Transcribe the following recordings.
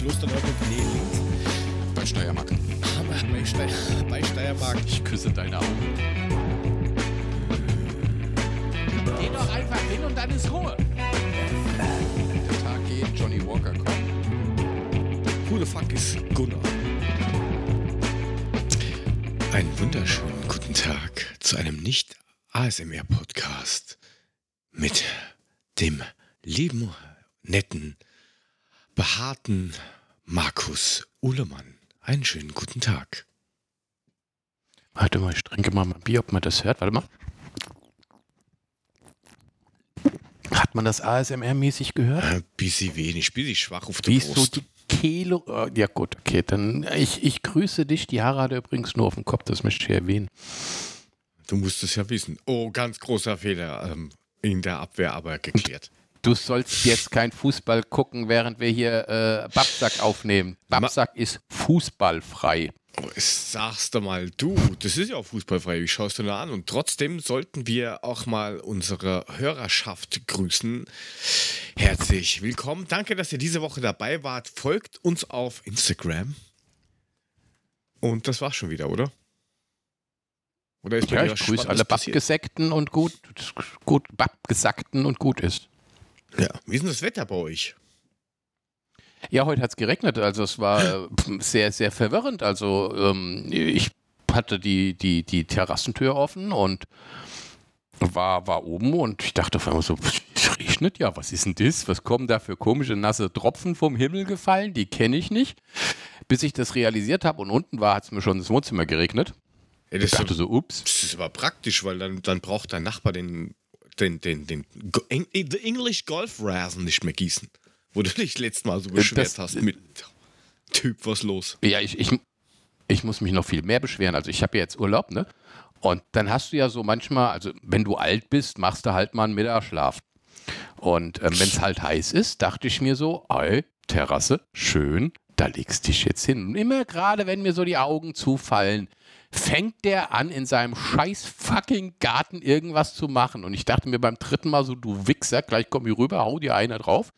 Kloster Neuburg, nee, links. Bei Steiermark. Bei, Steier, bei Steiermark. Ich küsse deine Augen. Geh doch einfach hin und dann ist Ruhe. Der Tag geht, Johnny Walker kommt. Who the fuck is Gunnar? Einen wunderschönen guten Tag zu einem Nicht-ASMR-Podcast mit dem lieben, netten, behaarten Markus Uhlemann. Einen schönen guten Tag. Warte mal, ich trinke mal mein Bier, ob man das hört. Warte mal. Hat man das ASMR-mäßig gehört? Ein bisschen wenig, bisschen schwach auf der Wie ist so Brust. die Kilo? äh, Ja gut, okay, dann ich, ich grüße dich. Die Haare hat er übrigens nur auf dem Kopf, das möchte ich erwähnen. Du musst es ja wissen. Oh, ganz großer Fehler ähm, in der Abwehr, aber geklärt. Du sollst jetzt kein Fußball gucken, während wir hier äh, Babsack aufnehmen. Babsack ist fußballfrei. Oh, sagst du mal, du, das ist ja auch fußballfrei, wie schaust du da an? Und trotzdem sollten wir auch mal unsere Hörerschaft grüßen. Herzlich willkommen. Danke, dass ihr diese Woche dabei wart. Folgt uns auf Instagram. Und das war's schon wieder, oder? Oder ist Ja, ich grüße alle? Babgesäckten und gut, gut, Babgesackten und gut ist. Ja. Wie ist denn das Wetter bei euch? Ja, heute hat es geregnet, also es war äh, sehr, sehr verwirrend. Also ähm, ich hatte die, die, die Terrassentür offen und war, war oben und ich dachte auf einmal so, es regnet ja, was ist denn das? Was kommen da für komische nasse Tropfen vom Himmel gefallen? Die kenne ich nicht. Bis ich das realisiert habe und unten war, hat es mir schon ins Wohnzimmer geregnet. Ja, Ich das, dachte ist, so, ups. das ist aber praktisch, weil dann, dann braucht dein Nachbar den, den, den, den Eng- the English Golf Rasen nicht mehr gießen. Wo du dich letztes Mal so beschwert das- hast mit Typ, was los? Ja, ich, ich, ich muss mich noch viel mehr beschweren. Also ich habe ja jetzt Urlaub, ne? Und dann hast du ja so manchmal, also wenn du alt bist, machst du halt mal einen Mittagsschlaf. Und ähm, wenn es halt heiß ist, dachte ich mir so, ey, Terrasse, schön, da legst dich jetzt hin. Und immer gerade, wenn mir so die Augen zufallen, fängt der an, in seinem scheiß fucking Garten irgendwas zu machen. Und ich dachte mir beim dritten Mal so, du Wichser, gleich komm ich rüber, hau dir einer drauf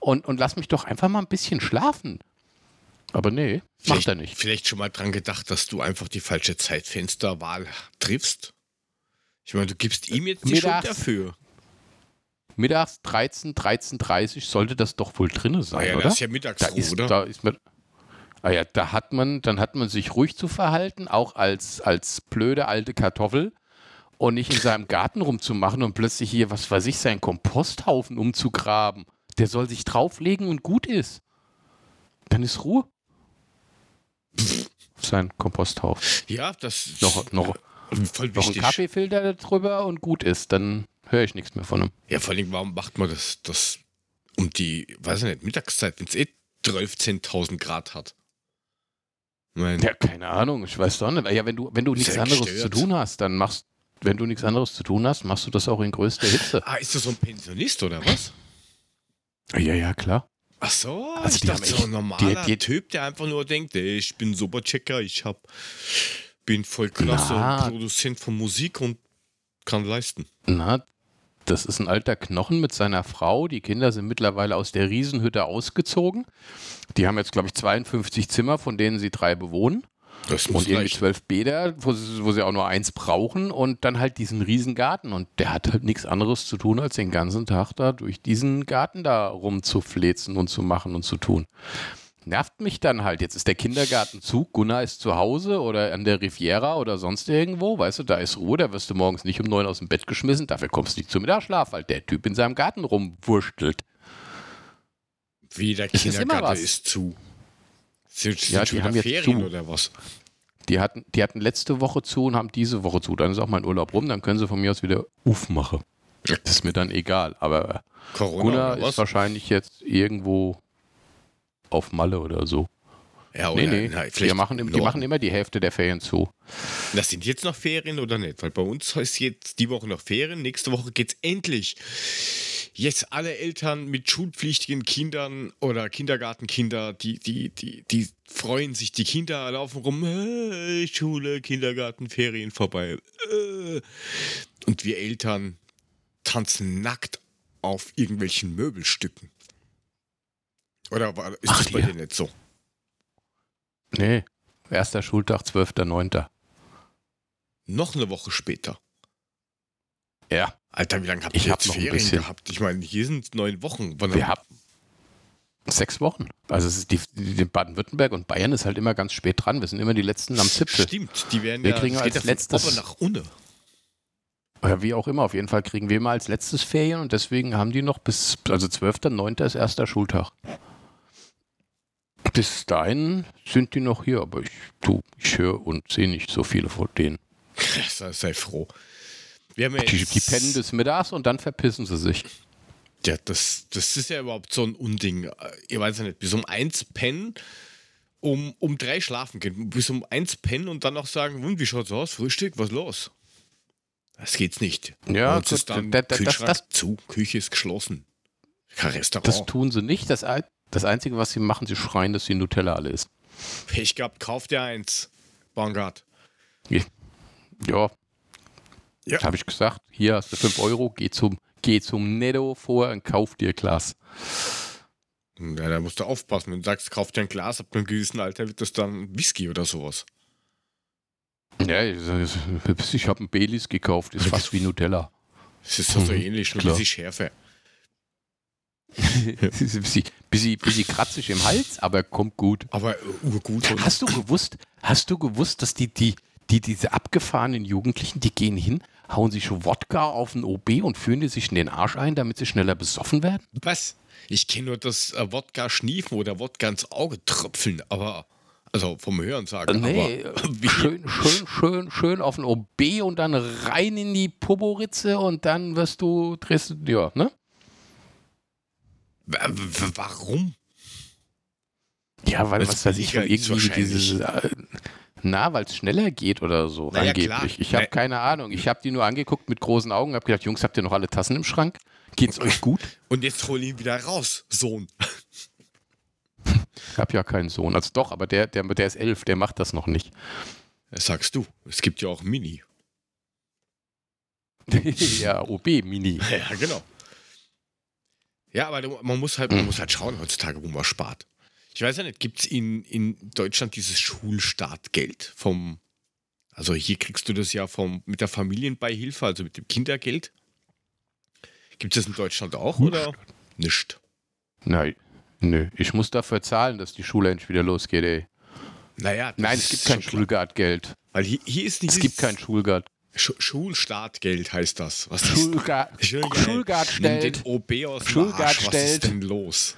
und, und lass mich doch einfach mal ein bisschen schlafen. Aber nee, macht Vielleicht- er nicht. Vielleicht schon mal dran gedacht, dass du einfach die falsche Zeitfensterwahl triffst? Ich meine, du gibst ihm jetzt die Mittags- Schuld dafür. Mittags 13, 13.30 sollte das doch wohl drinne Ah sein, ja, oder? das ist ja da Mittagsruhe, ist, oder? da ist man, ah ja, da hat man, dann hat man sich ruhig zu verhalten, auch als, als blöde alte Kartoffel und nicht in seinem Garten rumzumachen und plötzlich hier, was weiß ich, seinen Komposthaufen umzugraben. Der soll sich drauflegen und gut ist. Dann ist Ruhe. Sein Komposthaufen. ja, das Noch, noch, voll noch ein wichtig. Kaffeefilter drüber und gut ist. Dann höre ich nichts mehr von ihm. Ja, vor allem, warum macht man das, das um die, weiß ich nicht, Mittagszeit, wenn es eh 12.000 Grad hat? Mein, Ja, keine Ahnung, ich weiß doch nicht. Ja, wenn du, wenn du nichts anderes gestört. zu tun hast, dann machst wenn du nichts anderes zu tun hast, machst du das auch in größter Hitze. Ah, ist das so ein Pensionist oder was? Ja, ja, klar. Ach so, Also ich dachte so ein normaler die- die- Typ, der einfach nur denkt, ey, ich bin Superchecker, ich hab, bin voll klasse Na. Produzent von Musik und kann leisten. Na, das ist ein alter Knochen mit seiner Frau. Die Kinder sind mittlerweile aus der Riesenhütte ausgezogen. Die haben jetzt, glaube ich, 52 Zimmer, von denen sie drei bewohnen. Das Und muss irgendwie reichen. zwölf Bäder, wo sie, wo sie auch nur eins brauchen und dann halt diesen riesen Garten. Und der hat halt nichts anderes zu tun, als den ganzen Tag da durch diesen Garten da rumzuflezen und zu machen und zu tun. Nervt mich dann halt. Jetzt ist der Kindergarten zu, Gunnar ist zu Hause oder an der Riviera oder sonst irgendwo. Weißt du, da ist Ruhe, da wirst du morgens nicht um neun aus dem Bett geschmissen. Dafür kommst du nicht zum Mittagsschlaf, weil der Typ in seinem Garten rumwurschtelt. Wie der ist Kindergarten was. ist zu. Sind, sind Ja, die haben jetzt Ferien zu. oder was? Die hatten, die hatten letzte Woche zu und haben diese Woche zu. Dann ist auch mein Urlaub rum, dann können sie von mir aus wieder Uff machen. Das ist mir dann egal. Aber Corona Gunnar ist wahrscheinlich jetzt irgendwo auf Malle oder so. Ja, Nee, oder, nee. na, Die machen, die machen immer die Hälfte der Ferien zu. Das sind jetzt noch Ferien oder nicht? Weil bei uns ist jetzt die Woche noch Ferien, nächste Woche geht's endlich. Jetzt alle Eltern mit schulpflichtigen Kindern oder Kindergartenkinder, die, die, die, die freuen sich, die Kinder laufen rum, äh, Schule, Kindergarten, Ferien vorbei. Äh. Und wir Eltern tanzen nackt auf irgendwelchen Möbelstücken. Oder war, ist Ach, das bei dir nicht so? Nee, erster Schultag, 12.09. Noch eine Woche später. Ja, Alter, wie lange habt ihr hab jetzt noch ein Ferien bisschen. gehabt? Ich meine, hier sind neun Wochen. Wann wir haben sechs Wochen. Also es ist die, die Baden-Württemberg und Bayern ist halt immer ganz spät dran. Wir sind immer die Letzten am Zipfel. Stimmt, die werden Wir ja, kriegen als ja letztes- oben nach unten. Oder wie auch immer, auf jeden Fall kriegen wir mal als letztes Ferien und deswegen haben die noch bis, also 12.09. ist erster Schultag. Bis dahin sind die noch hier, aber ich, du, ich höre und sehe nicht so viele von denen. Sei, sei froh. Wir haben ja Die, die pennen des Mittags und dann verpissen sie sich. Ja, das, das ist ja überhaupt so ein Unding. Äh, Ihr weiß ja nicht, bis um eins pennen, um, um drei schlafen gehen. Bis um eins pennen und dann noch sagen, "Hm, wie schaut's aus? Frühstück, was los? Das geht's nicht. Ja, gut, ist dann da- da- das- das- zu, Küche ist geschlossen. Kein Restaurant. Das tun sie nicht. Das, das Einzige, was sie machen, sie schreien, dass die Nutella alle ist. Pech gehabt, kauf dir eins. Bangard. Ja, Ja. habe ich gesagt. Hier hast du 5 Euro, geh zum, geh zum Netto vor und kauf dir Glas. Ja, da musst du aufpassen. Wenn du sagst, kauf dir ein Glas, ab einem gewissen Alter wird das dann Whisky oder sowas. Ja, ich, ich habe einen Baileys gekauft, ist fast wie Nutella. Es ist so, so Mhm, ähnlich, nur klar. ein bisschen bisschen, bisschen, kratzig im Hals, aber kommt gut. Aber äh, urgut. Und Hast du gewusst, hast du gewusst, dass die, die, die, diese abgefahrenen Jugendlichen, die gehen hin, hauen sich Wodka auf den OB und führen die sich in den Arsch ein, damit sie schneller besoffen werden? Was? Ich kenne nur das äh, Wodka schniefen oder Wodka ins Auge tröpfeln, aber also vom Hören sagen. Nee, aber äh, schön, schön, schön, schön auf den OB und dann rein in die Poporitze und dann wirst du, drehst du, ja, ne? Warum? Ja, weil, Weil's was weiß ich, irgendwie dieses, äh, na, weil es schneller geht oder so, Na ja, angeblich. klar. Ich habe keine Ahnung. Ich habe die nur angeguckt mit großen Augen, habe gedacht, Jungs, habt ihr noch alle Tassen im Schrank? Geht's euch gut? Und jetzt hol ihn wieder raus, Sohn. Ich habe ja keinen Sohn. Also doch, aber der, der, der ist elf, der macht das noch nicht. Das sagst du. Es gibt ja auch Mini. ja, OB Mini. Ja, genau. Ja, aber man muss halt, man muss halt schauen heutzutage, wo man spart. Ich weiß ja nicht, gibt es in, in Deutschland dieses Schulstartgeld vom, also hier kriegst du das ja vom, mit der Familienbeihilfe, also mit dem Kindergeld. Gibt es das in Deutschland auch oder nicht? Nein, nö. Ich muss dafür zahlen, dass die Schule endlich wieder losgeht, ey. Naja, Nein, es gibt kein. Schulgardgeld. Weil hier, hier ist nicht Es gibt kein Schulgard. Sch Schulstartgeld heißt das. Was ist Schulgard, Schulgard, Schulgard Nimm den stellt. OB aus Schulgard. Was ist denn los?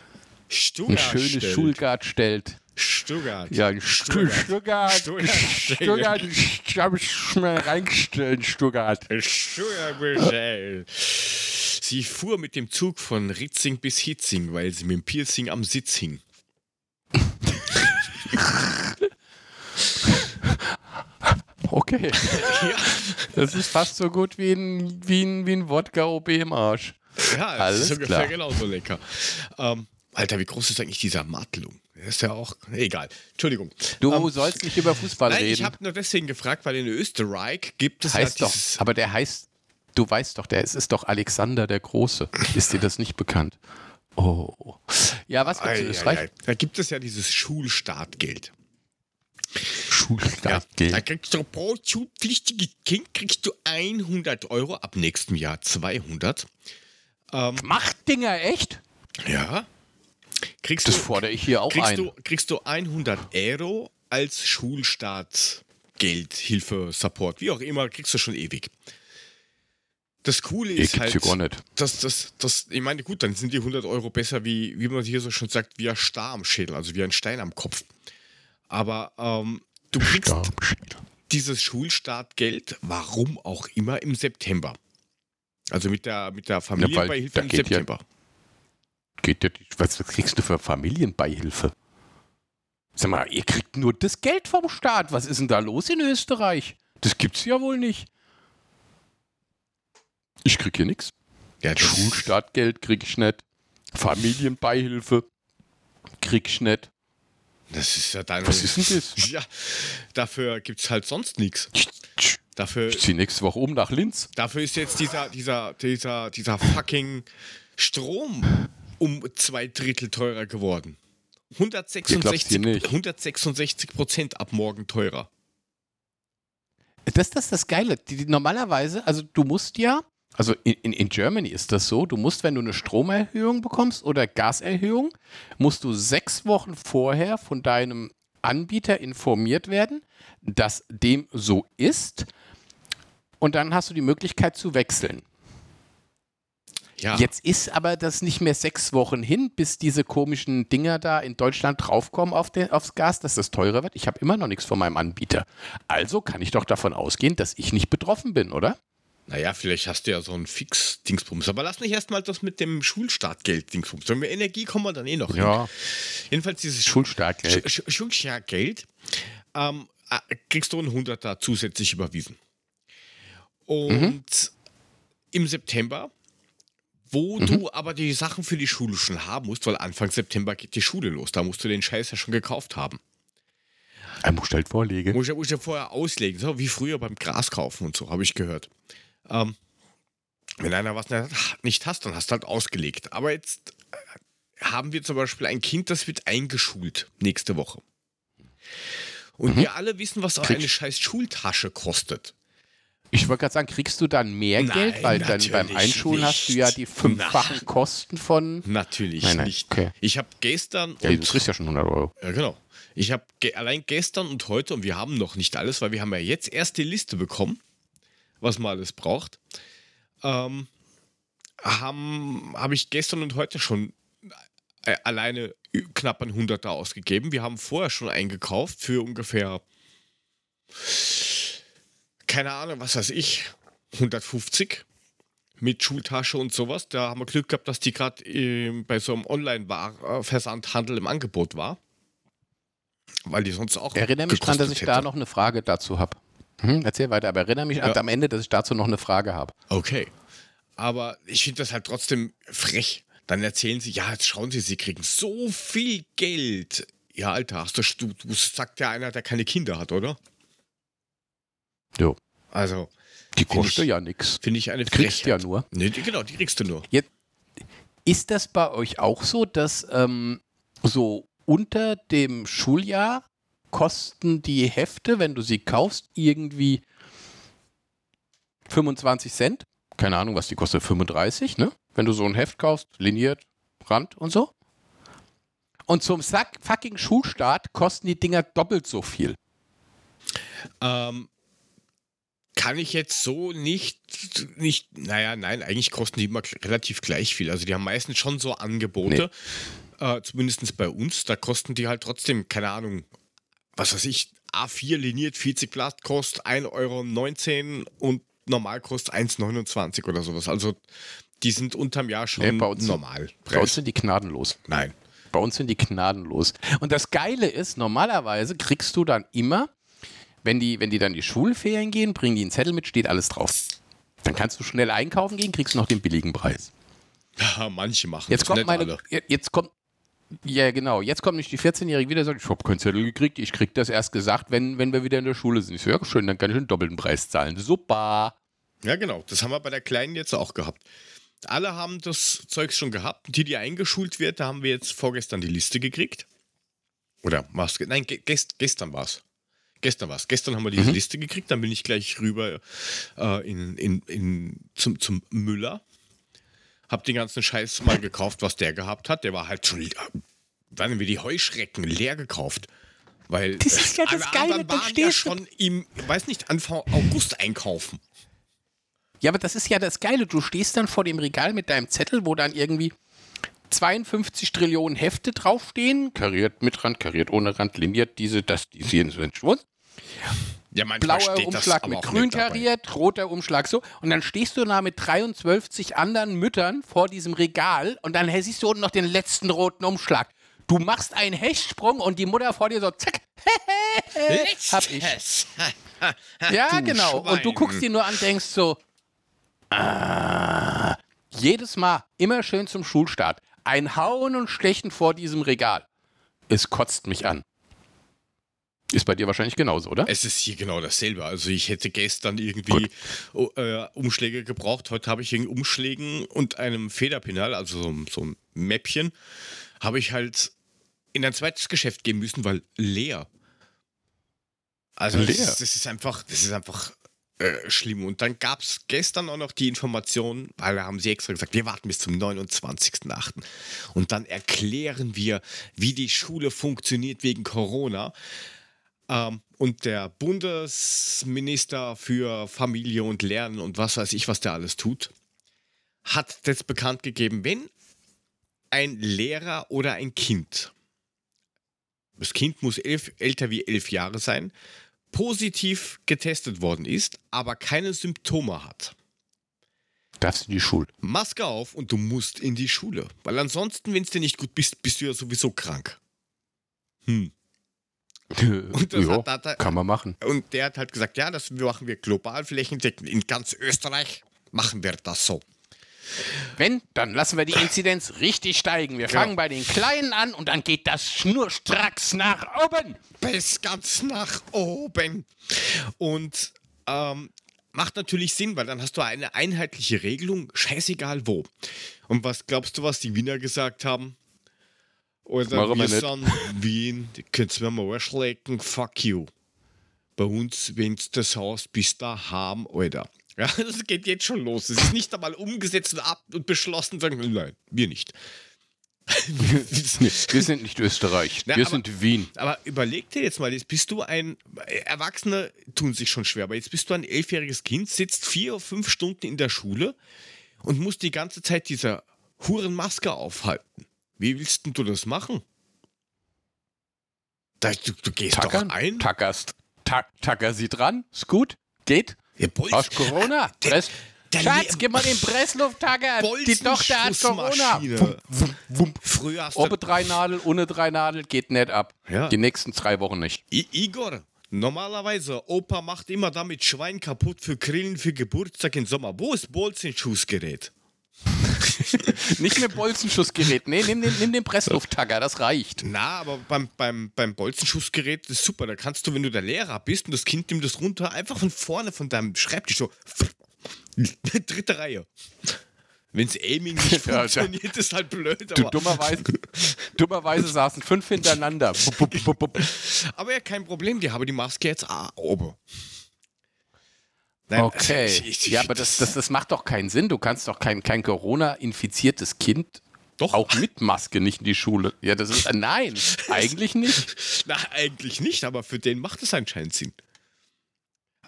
Ein Stuttgart schönes stellt. Stuttgart. Ja, Stuttgart. Stuttgart. Stuttgart. Ich habe ich mal reingestellt, Stuttgart. Stuttgart bestellt. Sie fuhr mit dem Zug von Ritzing bis Hitzing, weil sie mit dem Piercing am Sitz hing. Okay. Ja, Das ist fast so gut wie ein, wie ein, wie ein Wodka-OB im Arsch. ja das Alles ist ungefähr klar. genauso lecker. Ähm, Alter, wie groß ist eigentlich dieser Martelung? Der ist ja auch. Egal. Entschuldigung. Du Ähm, sollst nicht über Fußball Nein, ich reden. habe nur deswegen gefragt, weil in Österreich gibt es heißt ja doch, aber der heißt, du weißt doch, der es ist doch Alexander der Große. Ist dir das nicht bekannt? Oh. Ja, was gibt's in Ei, Österreich? ei, ei. Da gibt es ja dieses Schulstartgeld. Ja, Schulstartgeld. da kriegst du pro schulpflichtiges Kind kriegst du 100 Euro, ab nächstem Jahr 200. Macht Dinger echt? Ja. Kriegst Das du, fordere ich hier auch kriegst ein. du, kriegst du 100 Euro als Schulstartgeld, Hilfe, Support, wie auch immer, kriegst du schon ewig. Das Coole ist gibt's halt, hier gar nicht. dass das, das, ich meine, gut, dann sind die 100 Euro besser, wie, wie man hier so schon sagt, wie ein Star am Schädel, also wie ein Stein am Kopf. Aber ähm, du kriegst dieses Schulstartgeld, warum auch immer, im September. Also mit der, mit der Familienbeihilfe da im geht ja- September. Geht ja. Was, was kriegst du für Familienbeihilfe? Sag mal, ihr kriegt nur das Geld vom Staat. Was ist denn da los in Österreich? Das gibt's ja wohl nicht. Ich krieg hier nichts. Ja, Schulstartgeld krieg ich nicht. Familienbeihilfe krieg ich nicht. Das ist ja deine. Was ist denn das? Ja, dafür gibt es halt sonst nichts. Ich, ich, Dafür, ich zieh nächste Woche um nach Linz. dafür ist jetzt dieser, dieser, dieser, dieser fucking Strom um zwei Drittel teurer geworden. 166, dir nicht. 166 Prozent ab morgen teurer. Das, das ist das Geile. Die, die, normalerweise, also du musst ja, also in, in, in Germany ist das so, du musst, wenn du eine Stromerhöhung bekommst oder Gaserhöhung, musst du sechs Wochen vorher von deinem Anbieter informiert werden, dass dem so ist. Und dann hast du die Möglichkeit zu wechseln. Ja, Jetzt ist aber das nicht mehr sechs Wochen hin, bis diese komischen Dinger da in Deutschland draufkommen auf den, aufs Gas, dass das teurer wird. Ich habe immer noch nichts von meinem Anbieter. Also kann ich doch davon ausgehen, dass ich nicht betroffen bin, oder? Naja, vielleicht hast du ja so einen Fix-Dingsbums. Aber lass mich erstmal das mit dem Schulstartgeld-Dingsbums. Wenn wir Energie kommen wir dann eh noch hin. Jedenfalls dieses Schulstartgeld. Sch Sch Schulstartgeld ähm, äh, kriegst du einen Hunderter zusätzlich überwiesen. Und im September, wo du aber die Sachen für die Schule schon haben musst, weil Anfang September geht die Schule los. Da musst du den Scheiß ja schon gekauft haben. Er muss halt vorlegen. Muss ich, muss ich ja vorher auslegen, so wie früher beim Gras kaufen und so, habe ich gehört. Ähm, wenn einer was nicht hast, dann hast du halt ausgelegt. Aber jetzt äh, haben wir zum Beispiel ein Kind, das wird eingeschult nächste Woche. Und wir alle wissen, was Krieg- eine scheiß Schultasche kostet. Ich wollte gerade sagen, kriegst du dann mehr Nein, Geld, weil dann beim Einschulen hast du ja nicht. die fünffachen Nein. Kosten von. Natürlich Nein, nicht. okay. Ich habe gestern Ja, du kriegst ja schon 100 Euro. Ja, genau. Ich habe ge allein gestern und heute, und wir haben noch nicht alles, weil wir haben ja jetzt erst die Liste bekommen, was man alles braucht, ähm, habe hab ich gestern und heute schon äh, alleine knapp ein Hunderter ausgegeben. Wir haben vorher schon eingekauft für ungefähr, keine Ahnung, was weiß ich, 150 mit Schultasche und sowas. Da haben wir Glück gehabt, dass die gerade äh, bei so einem Online-Versandhandel im Angebot war. Weil die sonst auch. Erinnere mich dran, dass ich gekostet da hätte. noch eine Frage dazu habe. Hm, erzähl weiter, aber erinnere mich Ja. am Ende, dass ich dazu noch eine Frage habe. Okay. Aber ich finde das halt trotzdem frech. Dann erzählen sie, ja, jetzt schauen Sie, Sie kriegen so viel Geld. Ja, Alter, hast du, du, du sagt ja einer, der keine Kinder hat, oder? Jo. Also, Die kostet ich- ja nichts. finde ich eine Kriegst Frechheit. ja nur. Nee, die, genau, die kriegst du nur. Ist das bei euch auch so, dass ähm, so unter dem Schuljahr kosten die Hefte, wenn du sie kaufst, irgendwie 25 Cent? Keine Ahnung, was die kostet, 35, ne? Wenn du so ein Heft kaufst, liniert, Rand und so. Und zum Sack fucking Schulstart kosten die Dinger doppelt so viel. Ähm, kann ich jetzt so nicht, nicht, naja, nein, eigentlich kosten die immer relativ gleich viel. Also die haben meistens schon so Angebote, äh, zumindest bei uns, da kosten die halt trotzdem, keine Ahnung, was weiß ich, A4 liniert 40 Blatt kostet 1,19 Euro und normal kostet 1,29 oder sowas. Also die sind unterm Jahr schon Nee, bei uns- normal. Bei uns sind die gnadenlos. Nein. Bei uns sind die gnadenlos. Und das Geile ist, normalerweise kriegst du dann immer, wenn die, wenn die dann die Schulferien gehen, bringen die einen Zettel mit, steht alles drauf. Dann kannst du schnell einkaufen gehen, kriegst noch den billigen Preis. Ja, manche machen Jetzt das, kommt nicht meine, alle. jetzt kommt, ja genau, jetzt kommt nicht die 14-Jährige wieder und sagt, ich habe keinen Zettel gekriegt, ich krieg das erst gesagt, wenn, wenn wir wieder in der Schule sind. Ich so, ja schön, dann kann ich den doppelten Preis zahlen. Super. Ja, genau. Das haben wir bei der Kleinen jetzt auch gehabt. Alle haben das Zeug schon gehabt. Die, die eingeschult wird, da haben wir jetzt vorgestern die Liste gekriegt. Oder was? Nein, ge gest gestern war es. Gestern war es. Gestern haben wir diese Mhm. Liste gekriegt. Dann bin ich gleich rüber äh, in, in, in, zum, zum Müller. Hab den ganzen Scheiß mal gekauft, was der gehabt hat. Der war halt schon. Dann haben wir die Heuschrecken leer gekauft. Weil Das ist ja das Geile, waren ja schon im, weiß nicht, Anfang August einkaufen. Ja, aber das ist ja das Geile. Du stehst dann vor dem Regal mit deinem Zettel, wo dann irgendwie 52 Trillionen Hefte draufstehen. Kariert mit Rand, kariert ohne Rand, liniert diese, das, die sind Schwund. Ja, Blauer Umschlag mit grün kariert, roter Umschlag so. Und dann stehst du da mit 23 anderen Müttern vor diesem Regal und dann siehst du unten noch den letzten roten Umschlag. Du machst einen Hechtsprung und die Mutter vor dir so, zack, hab ich. Ja, genau. Und du guckst dir nur an, denkst so, ah, jedes Mal immer schön zum Schulstart. Ein Hauen und Stechen vor diesem Regal. Es kotzt mich an. Ist bei dir wahrscheinlich genauso, oder? Es ist hier genau dasselbe. Also ich hätte gestern irgendwie oh, äh, Umschläge gebraucht. Heute habe ich in Umschlägen und einem Federpinal, also so, so ein Mäppchen, habe ich halt in ein zweites Geschäft gehen müssen, weil leer. Also Leer? Das, ist, das ist einfach, das ist einfach äh, schlimm. Und dann gab es gestern auch noch die Information, weil da haben sie extra gesagt, wir warten bis zum 29.08. Und dann erklären wir, wie die Schule funktioniert wegen Corona. Ähm, und der Bundesminister für Familie und Lernen und was weiß ich, was der alles tut, hat das bekannt gegeben, wenn ein Lehrer oder ein Kind, das Kind muss elf, älter wie elf Jahre sein, positiv getestet worden ist, aber keine Symptome hat. Das in die Schule. Maske auf und du musst in die Schule. Weil ansonsten, wenn es dir nicht gut bist, bist du ja sowieso krank. Hm. Und das ja, hat- hat er- kann man machen. Und der hat halt gesagt, ja, das machen wir global flächendeckend. In ganz Österreich machen wir das so. Wenn, dann lassen wir die Inzidenz richtig steigen. Wir fangen bei den Kleinen an und dann geht das schnurstracks nach oben. bis ganz nach oben. Und ähm, macht natürlich Sinn, weil dann hast du eine einheitliche Regelung, scheißegal wo. Und was glaubst du, was die Wiener gesagt haben? Oder Machen wir wir sind Wien, die könnt's mir mal arschlecken, fuck you. Bei uns, wenn's das Haus bis da haben, Alter. Ja, das geht jetzt schon los. Es ist nicht einmal umgesetzt und, ab und beschlossen, sagen, nein, wir nicht. Wir sind nicht Österreich, Na, wir aber- sind Wien. Aber überleg dir jetzt mal, jetzt bist du ein, Erwachsene tun sich schon schwer, aber jetzt bist du ein elfjähriges Kind, sitzt vier oder fünf Stunden in der Schule und musst die ganze Zeit diese Hurenmaske aufhalten. Wie willst denn du das machen? Da, du, du gehst Tackern, doch ein. tackerst. Ta tacker sie dran, ist gut, geht. Ja, Hast Corona? der- Press. der Schatz, gib mal den Presslufttacker. Die Tochter hat Corona. Bolzenschussmaschine. Früher hast du. Oben drei Nadel, ohne drei Nadel geht nicht ab. Ja. Die nächsten drei Wochen nicht. I Igor, normalerweise, Opa macht immer damit Schwein kaputt für Grillen für Geburtstag im Sommer. Wo ist Bolzenschussgerät? Nicht mit Bolzenschussgerät. Nee, nimm den, nimm den Presslufttacker, das reicht. Na, aber beim, beim, beim Bolzenschussgerät ist super. Da kannst du, wenn du der Lehrer bist und das Kind nimmt das runter, einfach von vorne von deinem Schreibtisch so. Dritte Reihe. Wenn's Aiming nicht Ja, funktioniert, ist halt blöd. Du, dummerweise, dummerweise saßen fünf hintereinander. Aber ja, kein Problem. Die haben die Maske jetzt ah, oben. Nein, Okay. ich- ich- Ja, aber das, das, das macht doch keinen Sinn. Du kannst doch kein, kein Corona-infiziertes Kind Doch. auch mit Maske nicht in die Schule. Ja, das ist. äh, Nein, eigentlich nicht. Na, eigentlich nicht, aber für den macht es anscheinend Sinn.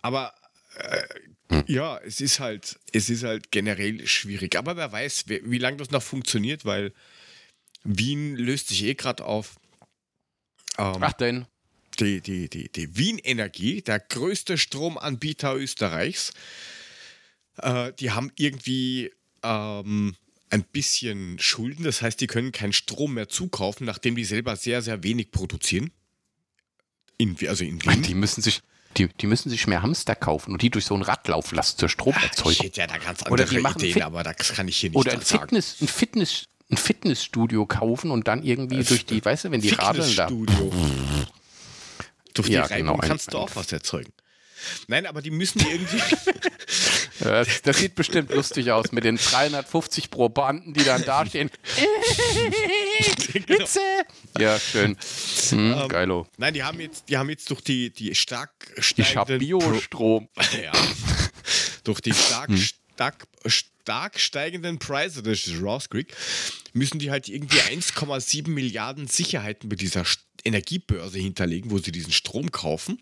Aber äh, ja, es ist halt, es ist halt generell schwierig. Aber wer weiß, wie, wie lange das noch funktioniert, weil Wien löst sich eh gerade auf. Ähm, Ach denn. Die, die, die, die Wien Energie, der größte Stromanbieter Österreichs, äh, die haben irgendwie ähm, ein bisschen Schulden. Das heißt, die können keinen Strom mehr zukaufen, nachdem die selber sehr, sehr wenig produzieren. In, also in Wien. Die müssen sich. Die, die müssen sich mehr Hamster kaufen und die durch so ein Rad laufen lassen zur Ich Stromerzeugung. hätte ja da ganz Oder andere die machen Ideen, Fit- aber das kann ich hier nicht Oder ein sagen. Fitness, ein Fitness, ein Fitnessstudio kaufen und dann irgendwie durch die, weißt du, wenn die radeln da. Durch die Ja, Reibung genau, ein- kannst du ein- auch was erzeugen. Nein, aber die müssen irgendwie. Das, das sieht bestimmt lustig aus mit den 350 Probanden, die dann dastehen. Genau. Witze! Ja, schön. Hm, Ähm, geilo. Nein, die haben jetzt, die haben jetzt durch die, die stark Ich hab steigenden Biostrom. Ja. Durch die stark, Hm. stark, stark steigenden Preise des Ross Creek müssen die halt irgendwie 1,7 Milliarden Sicherheiten bei dieser St- Energiebörse hinterlegen, wo sie diesen Strom kaufen.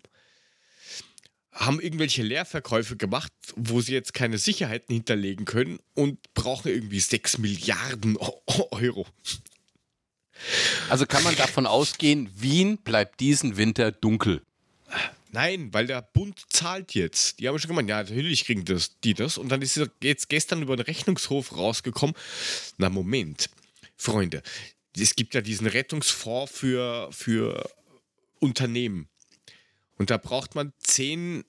Haben irgendwelche Leerverkäufe gemacht, wo sie jetzt keine Sicherheiten hinterlegen können und brauchen irgendwie 6 Milliarden Eu- Euro. Also kann man davon ausgehen, Wien bleibt diesen Winter dunkel. Nein, weil der Bund zahlt jetzt. Die haben schon gemeint, ja, natürlich kriegen das, die das. Und dann ist jetzt gestern über den Rechnungshof rausgekommen. Na, Moment, Freunde, es gibt ja diesen Rettungsfonds für, für Unternehmen. Und da braucht man 10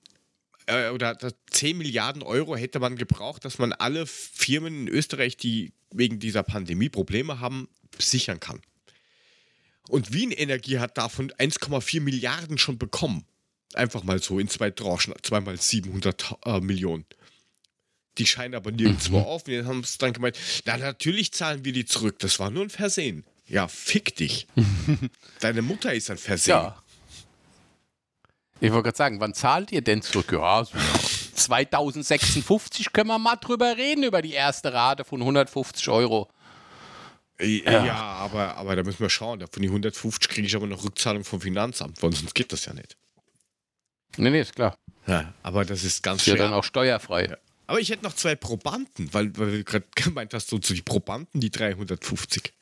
äh, oder da 10 Milliarden Euro hätte man gebraucht, dass man alle Firmen in Österreich, die wegen dieser Pandemie Probleme haben, sichern kann. Und Wien Energie hat davon 1,4 Milliarden schon bekommen. Einfach mal so in zwei Tranchen, zweimal 700 äh, Millionen. Die scheinen aber nirgendwo auf. Wir haben es dann gemeint, na natürlich zahlen wir die zurück. Das war nur ein Versehen. Ja, fick dich. Deine Mutter ist ein Versehen. Ja. Ich wollte gerade sagen, wann zahlt ihr denn zurück? Ja, so 2056 können wir mal drüber reden, über die erste Rate von 150 Euro. Ja, aber, aber da müssen wir schauen. Von die 150 kriege ich aber noch Rückzahlung vom Finanzamt, weil sonst geht das ja nicht. Nee, nee, ist klar. Ja, aber das ist ganz Ist ja schwer. dann auch steuerfrei. Aber ich hätte noch zwei Probanden, weil, weil du gerade gemeint hast, so zu die Probanden, die 350.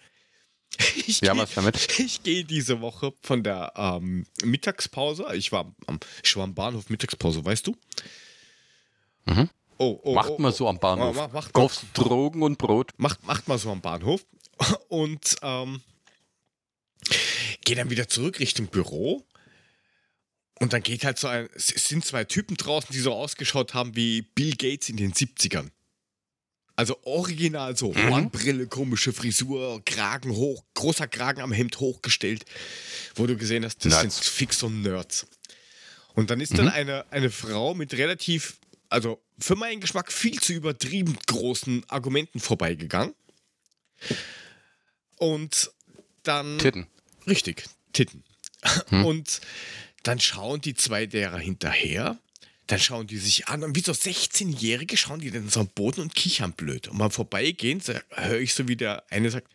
Ich Ja, geh- was damit? Ich gehe diese Woche von der ähm, Mittagspause. Ich war, am, ich war am Bahnhof Mittagspause, weißt du? Mhm. Oh, oh, Macht oh, man so am Bahnhof. Macht, macht, Kaufst Drogen und Brot. macht, macht mal so am Bahnhof. Und ähm, gehe dann wieder zurück Richtung Büro. Und dann geht halt so ein. Es sind zwei Typen draußen, die so ausgeschaut haben wie Bill Gates in den 70ern. Also original so. Mhm. Hornbrille, komische Frisur, Kragen hoch, großer Kragen am Hemd hochgestellt, wo du gesehen hast, das Nice. sind fix so Nerds. Und dann ist dann eine, eine Frau mit relativ, also für meinen Geschmack viel zu übertrieben großen Argumenten vorbeigegangen. Und dann. Titten. Richtig, Titten. Und dann schauen die zwei derer hinterher. Dann schauen die sich an und wie so 16-Jährige schauen die dann so am Boden und kichern blöd. Und beim Vorbeigehen so- höre ich so, wie der eine sagt: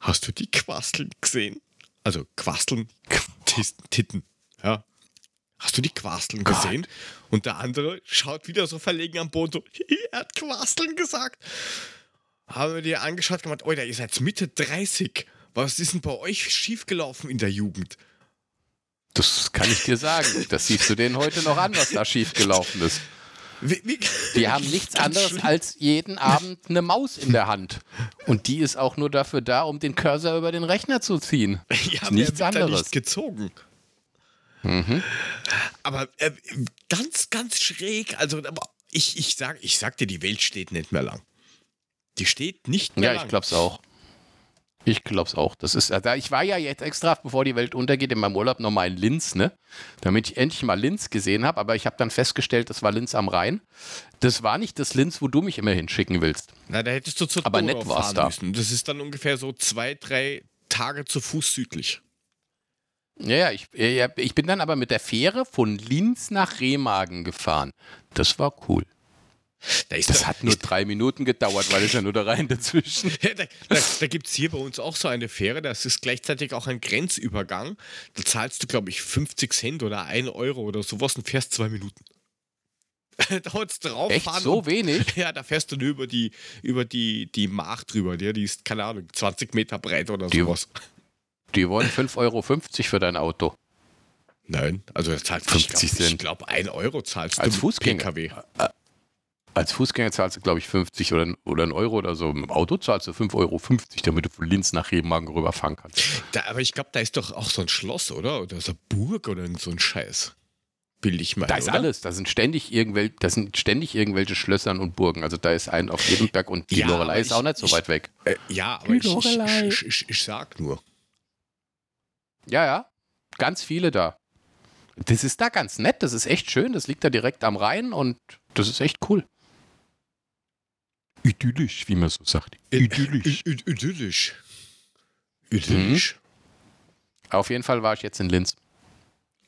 Hast du die Quasteln gesehen? Also Quasteln, Titten. Ja. Hast du die Quasteln Gott. gesehen? Und der andere schaut wieder so verlegen am Boden. So, er hat Quasteln gesagt. Haben wir dir angeschaut gemeint, Oida, ihr seid Mitte 30. Was ist denn bei euch schiefgelaufen in der Jugend? Das kann ich dir sagen. Das siehst du denen heute noch an, was da schiefgelaufen ist. Wie, wie, Die haben nichts anderes schlimm. als jeden Abend eine Maus in der Hand. Und die ist auch nur dafür da, um den Cursor über den Rechner zu ziehen. Ja, nichts wird da anderes. nicht gezogen. Aber äh, ganz, ganz schräg. Also, ich, ich, sag, ich sag dir, die Welt steht nicht mehr lang. Die steht nicht mehr Ja, lang. ich glaub's auch. Ich glaub's auch. Das ist, da ich war ja jetzt extra, bevor die Welt untergeht, in meinem Urlaub nochmal in Linz, ne? Damit ich endlich mal Linz gesehen habe, aber ich habe dann festgestellt, das war Linz am Rhein. Das war nicht das Linz, wo du mich immer hinschicken willst. Na, da hättest du zur Aber Donau nett war's da. müssen. Das ist dann ungefähr so zwei, drei Tage zu Fuß südlich. Ja, ich, ja, ich bin dann aber mit der Fähre von Linz nach Remagen gefahren. Das war cool. Das da, hat nur drei Minuten gedauert, weil es ja nur der Rhein dazwischen. Da da, da gibt es hier bei uns auch so eine Fähre, das ist gleichzeitig auch ein Grenzübergang. Da zahlst du, glaube ich, 50 Cent oder 1 Euro oder sowas und fährst zwei Minuten. Dauert drauf Echt fahren so und- wenig? Ja, da fährst du nur über die, über die, die Mach drüber. Die, die ist, keine Ahnung, 20 Meter breit oder Die- sowas. Die wollen 5,50 Euro für dein Auto. Nein, also da zahlst 50 ich Cent. glaube, glaub, 1 Euro zahlst Als du Fußgänger. PKW. Als Fußgänger zahlst du, glaube ich, 50 oder, oder einen Euro oder so. Im Auto zahlst du 5,50 Euro, damit du von Linz nach Remagen rüberfahren kannst. Da, aber ich glaube, da ist doch auch so ein Schloss, oder? Oder so eine Burg oder so ein Scheiß. Bild ich mal. Da ist oder? alles. Da sind ständig irgendwelche, da sind ständig irgendwelche Schlössern und Burgen. Also da ist ein auf jedem Berg und die Ja, Lorelei ist auch ich- nicht so ich- weit weg. Äh, ja, aber ich, ich, ich sag nur. Ja, ja. Ganz viele da. Das ist da ganz nett. Das ist echt schön. Das liegt da direkt am Rhein und das ist echt cool. Idyllisch, wie man so sagt. Idyllisch. Id- id- Idyllisch. Idyllisch. Auf jeden Fall war ich jetzt in Linz.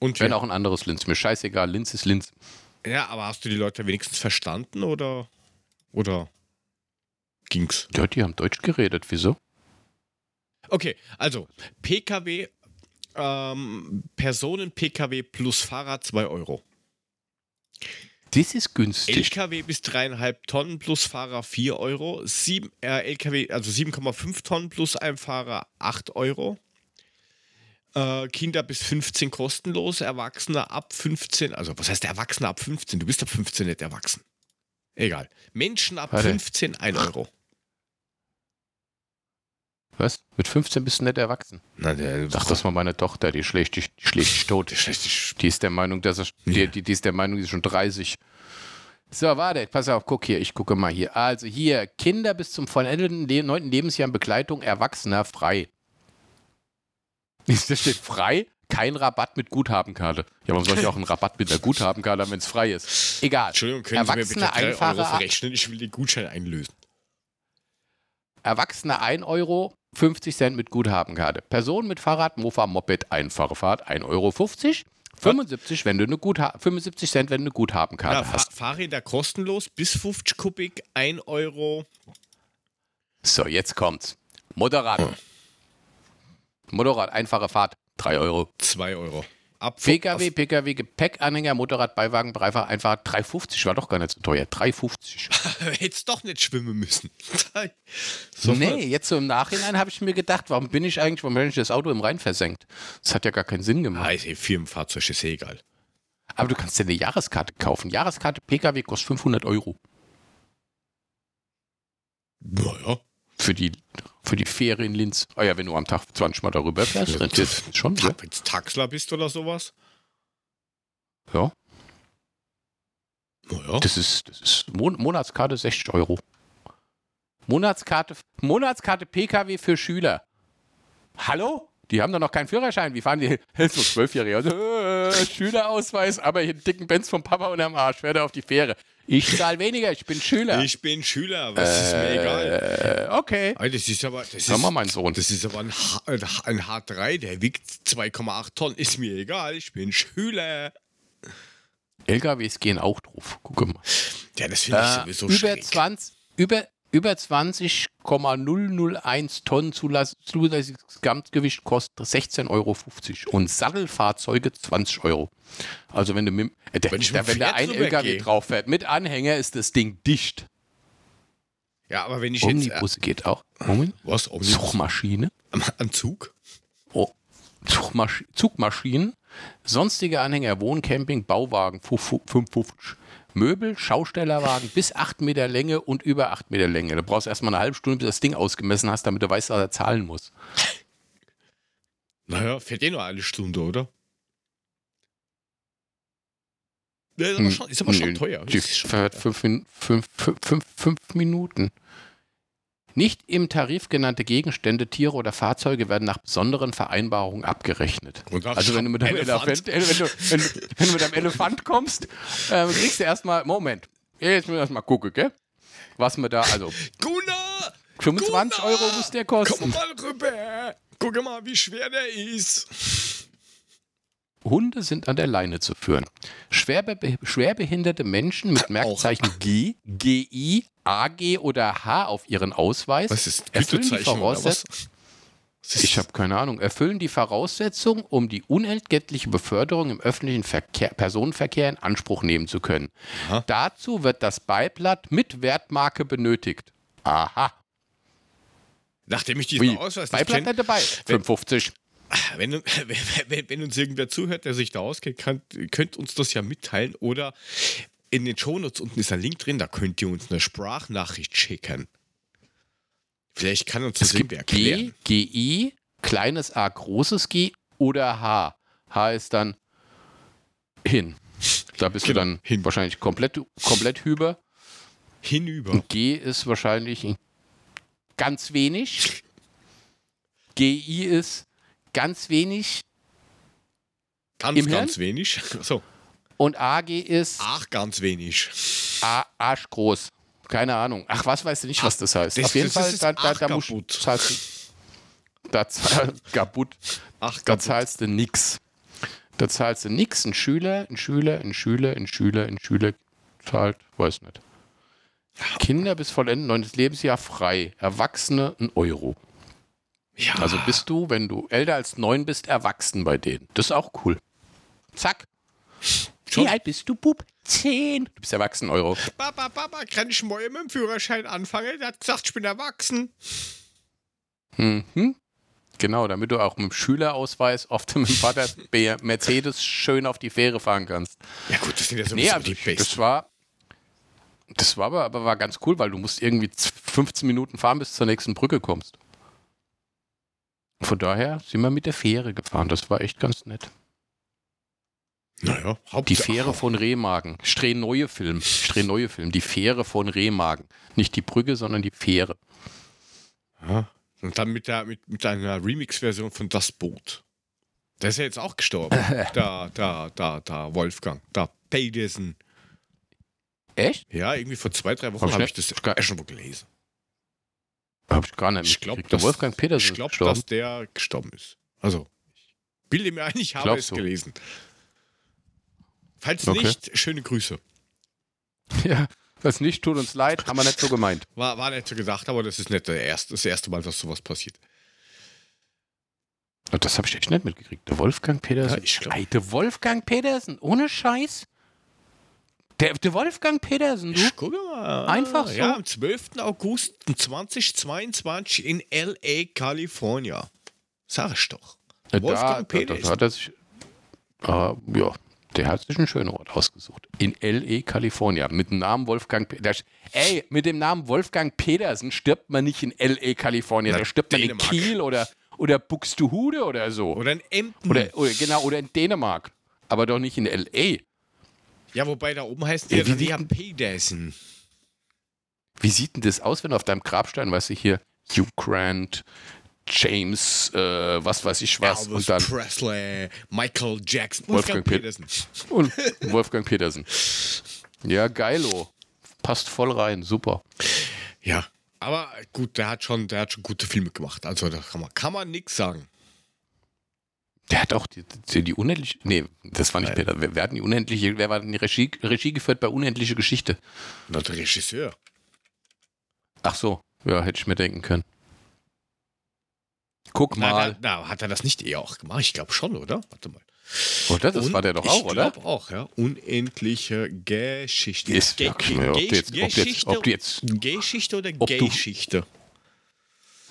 Und Wenn wer- auch ein anderes Linz. Mir scheißegal. Linz ist Linz. ja, aber hast du die Leute wenigstens verstanden oder oder ging's? Ja, die haben Deutsch geredet. Wieso? Okay, also PKW, ähm, Personen-PKW plus Fahrrad 2 Euro. Das ist günstig. LKW bis 3,5 Tonnen plus Fahrer 4 Euro. Sieben, äh, LKW, also 7,5 Tonnen plus ein Fahrer 8 Euro. Äh, Kinder bis 15 kostenlos, Erwachsene ab 15, also was heißt Erwachsene ab 15? Du bist ab 15 nicht erwachsen. Egal. Menschen ab Warte. 15 1 Euro. Was? Mit 15 bist du nicht erwachsen. Na, der, Sag das mal meine Tochter, die schlägt dich, die schlägt dich tot. Die ist der Meinung, dass er, die, die, die ist der Meinung, die ist schon 30. So, warte, pass auf, guck hier, ich gucke mal hier. Also hier, Kinder bis zum vollendeten Le 9. Lebensjahr in Begleitung Erwachsener frei. Da steht frei, kein Rabatt mit Guthabenkarte. Ja, warum soll ich auch einen Rabatt mit einer Guthabenkarte haben, wenn es frei ist? Egal. Entschuldigung, können Sie mir bitte Erwachsene 3 Euro verrechnen? Ich will den Gutschein einlösen. Erwachsene 1 Euro, 50 Cent mit Guthabenkarte. Person mit Fahrrad, Mofa, Moped, einfache Fahrt, 1,50 Euro. 75, wenn du eine Gutha 75 Cent, wenn du eine Guthabenkarte Fa hast. Fahrräder kostenlos bis 50 Kubik, 1 Euro. So, jetzt kommt's. Motorrad. Motorrad, einfache Fahrt, 3 Euro. 2 Euro. Ab PKW, PKW, Gepäckanhänger, Motorrad, Beiwagen, Dreifach, einfach 3,50 war doch gar nicht so teuer. 3,50. Hättest doch nicht schwimmen müssen. so nee, jetzt so im Nachhinein habe ich mir gedacht, warum bin ich eigentlich, warum bin ich das Auto im Rhein versenkt? Das hat ja gar keinen Sinn gemacht. Ah, ist eh Firmenfahrzeug, ist eh egal. Aber du kannst dir eine Jahreskarte kaufen. Jahreskarte PKW kostet 500 Euro. Naja. Für die, für die Fähre in Linz. Oh ja, wenn du am Tag 20 Mal darüber fährst, rentiert das schon. Ja. Wenn du Taxler bist oder sowas. ja. Naja. Das ist, das ist Mon Monatskarte 60 Euro. Monatskarte, Monatskarte PKW für Schüler. Hallo? Die haben doch noch keinen Führerschein. Wie fahren die? So Zwölfjährige. Also, äh, Schülerausweis, aber hier einen dicken Benz vom Papa unterm Arsch. Werde auf die Fähre. Ich zahle weniger, ich bin Schüler. Ich bin Schüler, was ist mir egal. äh, okay. Alter, Das ist aber, das ist, mal, mein Sohn. das ist aber ein, H ein H3, der wiegt 2,8 Tonnen. Ist mir egal, ich bin Schüler. LKWs gehen auch drauf. Guck mal. Ja, das finde ich Äh, sowieso über, schräg. 20, über, über 20,001 Tonnen zulässiges Gesamtgewicht kostet 16,50 Euro. Und Sattelfahrzeuge 20 Euro. Also wenn du mit, äh, der, Wenn der, wenn da ein LKW gehe. drauf fährt mit Anhänger, ist das Ding dicht. Ja, aber wenn ich jetzt. Äh, Omnibus geht auch. Moment. was? Omnibus? Zugmaschine. Am Zug? Oh, Zugmasch Zugmaschinen, sonstige Anhänger, Wohncamping, Bauwagen, 550. Möbel, Schaustellerwagen bis 8 Meter Länge und über 8 Meter Länge. Du brauchst erstmal eine halbe Stunde, bis du das Ding ausgemessen hast, damit du weißt, was er zahlen muss. Naja, fährt eh nur eine Stunde, oder? Ja, ist aber schon, ist aber schon Nö, teuer. Die fährt teuer. fünf, Min- fünf, fünf, fünf, fünf Minuten. Nicht im Tarif genannte Gegenstände, Tiere oder Fahrzeuge werden nach besonderen Vereinbarungen abgerechnet. Nach Also wenn du mit deinem Elefant. Elefant, äh, wenn, du, wenn, du, mit deinem Elefant kommst, äh, kriegst du erstmal, Moment, jetzt müssen wir erstmal gucken, gell? Was wir da, also Gunnar! 25 Gunnar! Euro muss der Komm kosten. mal rüber! Guck mal, wie schwer der ist. Hunde sind an der Leine zu führen. Schwerbe schwerbehinderte Menschen mit Merkzeichen G, GI, AG oder H auf ihren Ausweis Was ist erfüllen die? Voraussetzungen. Ich habe keine Ahnung. Erfüllen die Voraussetzungen, um die unentgeltliche Beförderung im öffentlichen Verkehr, Personenverkehr in Anspruch nehmen zu können. Aha. Dazu wird das Beiblatt mit Wertmarke benötigt. Aha. Nachdem ich diesen Ui. Ausweis nicht Beiblatt nicht dabei. 55. wenn, wenn, wenn, uns irgendwer zuhört, der sich da auskennt, kann, könnt uns das ja mitteilen oder in den Shownotes unten ist ein Link drin, da könnt ihr uns eine Sprachnachricht schicken. Vielleicht kann uns das irgendwer G, erklären. GI, kleines a, großes G oder H. H ist dann hin. Da bist Genau, du dann hin. wahrscheinlich komplett, komplett hüber. Hinüber. Und G ist wahrscheinlich ganz wenig. GI ist ganz wenig. Ganz, im Hirn? ganz wenig. So. Und AG ist Ach, ganz wenig. A arschgroß. Keine Ahnung. Ach, was weißt du nicht, was das heißt. das- Auf jeden das Fall, ist da, da, da musst du. Da zahlst kaputt. Ach, Da zahlst du nix. Da zahlst du nix. Ein Schüler, ein Schüler, ein Schüler, ein Schüler, ein Schüler zahlt, weiß nicht. Kinder bis vollenden neuntes Lebensjahr frei. Erwachsene ein Euro. Ja. Also bist du, wenn du älter als neun bist, erwachsen bei denen. Das ist auch cool. Zack. Schon? Wie alt bist du, Bub? Zehn. Du bist erwachsen, Euro. Papa, Papa, kann ich morgen mit dem Führerschein anfangen? Der hat gesagt, ich bin erwachsen. Mhm. Genau, damit du auch mit dem Schülerausweis oft mit dem Vater Mercedes schön auf die Fähre fahren kannst. Ja gut, das sind ja sowieso Nee, also die das Besten. war, das war aber, aber war ganz cool, weil du musst irgendwie z- 15 Minuten fahren, bis du zur nächsten Brücke kommst. Von daher sind wir mit der Fähre gefahren. Das war echt ganz nett. Naja, Die Hauptsache- Fähre von Remagen. Streh-Neue Film. Streh-Neue Film. Die Fähre von Remagen. Nicht die Brücke, sondern die Fähre. Ja. Und dann mit, der, mit, mit einer Remix-Version von Das Boot. Der ist ja jetzt auch gestorben. da, da, da, da, Wolfgang. Da, Pedersen. Echt? Ja, irgendwie vor zwei, drei Wochen habe ich das schon mal gelesen. Habe ich gar nicht Ich glaube, mitgekriegt. Der Wolfgang Petersen ich ist glaub, gestorben. dass der gestorben ist. Also, ich bilde mir ein, ich habe Glaubst es du? gelesen. Falls Okay. nicht, schöne Grüße. Ja, was nicht, tut uns leid, haben wir nicht so gemeint. War, war nicht so gedacht, aber das ist nicht der erste, das erste Mal, dass sowas passiert. Das habe ich echt nicht mitgekriegt. Der Wolfgang Petersen. Ja, ich glaub- Ey, der Wolfgang Petersen, ohne Scheiß. Der, der Wolfgang Petersen, du? Ich gucke mal. Einfach so? Ja, am 12. August 2022 in L.A., Kalifornien. Sag ich doch. Da, Wolfgang da, da, Petersen. da hat er sich. Äh, ja, der hat sich einen schönen Ort ausgesucht. In L.A., Kalifornien. Mit dem Namen Wolfgang Petersen. Ey, mit dem Namen Wolfgang Petersen stirbt man nicht in L.A., Kalifornien. Na, Da stirbt man in. Kiel oder, oder Buxtehude oder so. Oder in Emden. Oder, oder, genau, oder in Dänemark. Aber doch nicht in L.A. ja, wobei da oben heißt der ja sieht Pedersen. Wie sieht denn das aus, wenn auf deinem Grabstein, weißt du, hier Hugh Grant, James, äh, was weiß ich was, Elvis und dann Presley, Michael Jackson, Wolfgang Wolfgang Pet- Pedersen. und Wolfgang Petersen. Ja, geilo. Passt voll rein, super. Ja, aber gut, der hat schon, der hat schon gute Filme gemacht. Also da kann man, kann man nichts sagen. Der hat auch die, die, die unendliche, nee, das war nicht. Peter, wer, wer hat denn die unendliche, wer war denn die Regie, Regie geführt bei Unendliche Geschichte? Na, der Regisseur. Ach so, ja, hätte ich mir denken können. Guck mal. na, na, hat er das nicht eher auch gemacht? Ich glaube schon, oder? Warte mal. Oder? Das Und war der doch ich auch, oder? glaube auch, ja. Unendliche Geschichte. Ist Ge- Ge- ob jetzt, ob jetzt, Geschichte, ob du jetzt Geschichte oder Geschichte?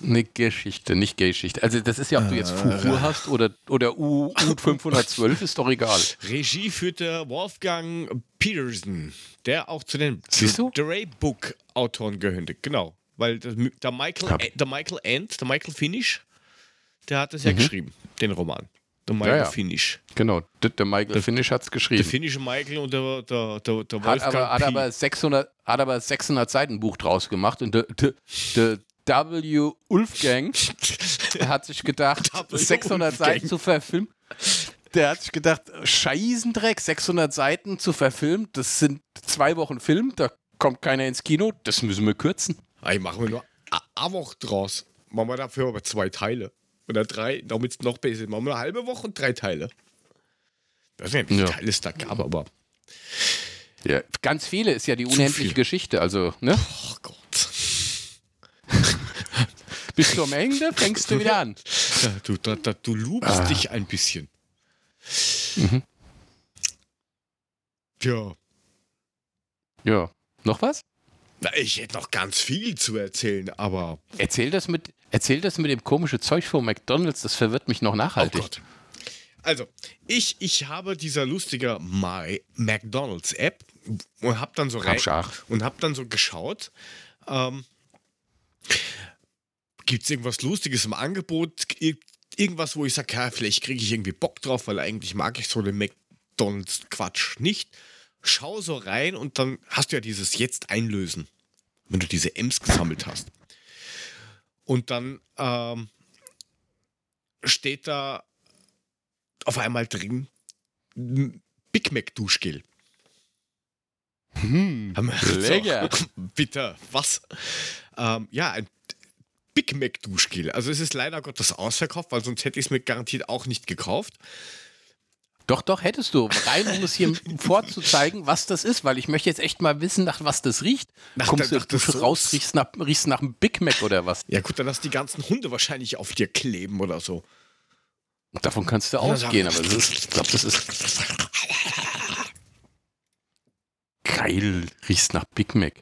Eine Geschichte, nicht Geschichte. Also das ist ja, ob du jetzt Fufu hast oder, oder U, U512, ist doch egal. Regie führte Wolfgang Peterson, der auch zu den Siehst du? Dre Book Autoren gehört. Genau, weil der, der Michael, Hab- der Michael End, der Michael Finish, der hat es ja geschrieben, den Roman. Der Michael Mhm. ja. Finish. Genau, der, der Michael Finish hat es Der geschrieben. finnische Michael und der, der, der, der Hat Wolfgang aber, hat, aber 600, hat aber 600 Seiten Buch draus gemacht und der, der, der W. Ulfgang hat sich gedacht, W. 600 Ulfgang. Seiten zu verfilmen. Der hat sich gedacht, Scheißendreck, 600 Seiten zu verfilmen, das sind zwei Wochen Film, da kommt keiner ins Kino, das müssen wir kürzen. Ey, machen wir nur eine Woche draus. Machen wir dafür aber zwei Teile. Oder drei, damit es noch besser ist. Machen wir eine halbe Woche und drei Teile. Ich weiß nicht, wie viele Ja. Teile es da gab, aber. Ja, ganz viele ist ja die unendliche viel. Geschichte, also, ne? Oh Gott. Bis zum Ende fängst du wieder an. Ja, du, da, da, du lubst dich ein bisschen. Tja. Ja. Noch was? Na, ich hätte noch ganz viel zu erzählen, aber. Erzähl das mit, erzähl das mit dem komischen Zeug von McDonalds, das verwirrt mich noch nachhaltig. Oh Gott. Also, ich, ich habe dieser lustige My McDonalds App und habe dann so rein und habe dann so geschaut. Ähm, Gibt es irgendwas Lustiges im Angebot? Ir irgendwas, wo ich sage, ja, vielleicht kriege ich irgendwie Bock drauf, weil eigentlich mag ich so den McDonalds-Quatsch nicht. Schau so rein und dann hast du ja dieses Jetzt einlösen, wenn du diese Ems gesammelt hast. Und dann ähm, steht da auf einmal drin Big Mac Duschgel. Hm, lecker. So, bitte, was? Ähm, ja, ein Big Mac Duschgel. Also es ist leider Gottes ausverkauft, weil sonst hätte ich es mir garantiert auch nicht gekauft. Doch, doch, hättest du. Rein, um es hier vorzuzeigen, was das ist, weil ich möchte jetzt echt mal wissen, nach was das riecht. Nach Kommst der- du nach Sauce? raus, riechst nach, riechst nach einem Big Mac oder was? Ja gut, dann lass die ganzen Hunde wahrscheinlich auf dir kleben oder so. Davon kannst du Ja, ausgehen, aber das ist, ich glaube, das ist geil. Riechst nach Big Mac.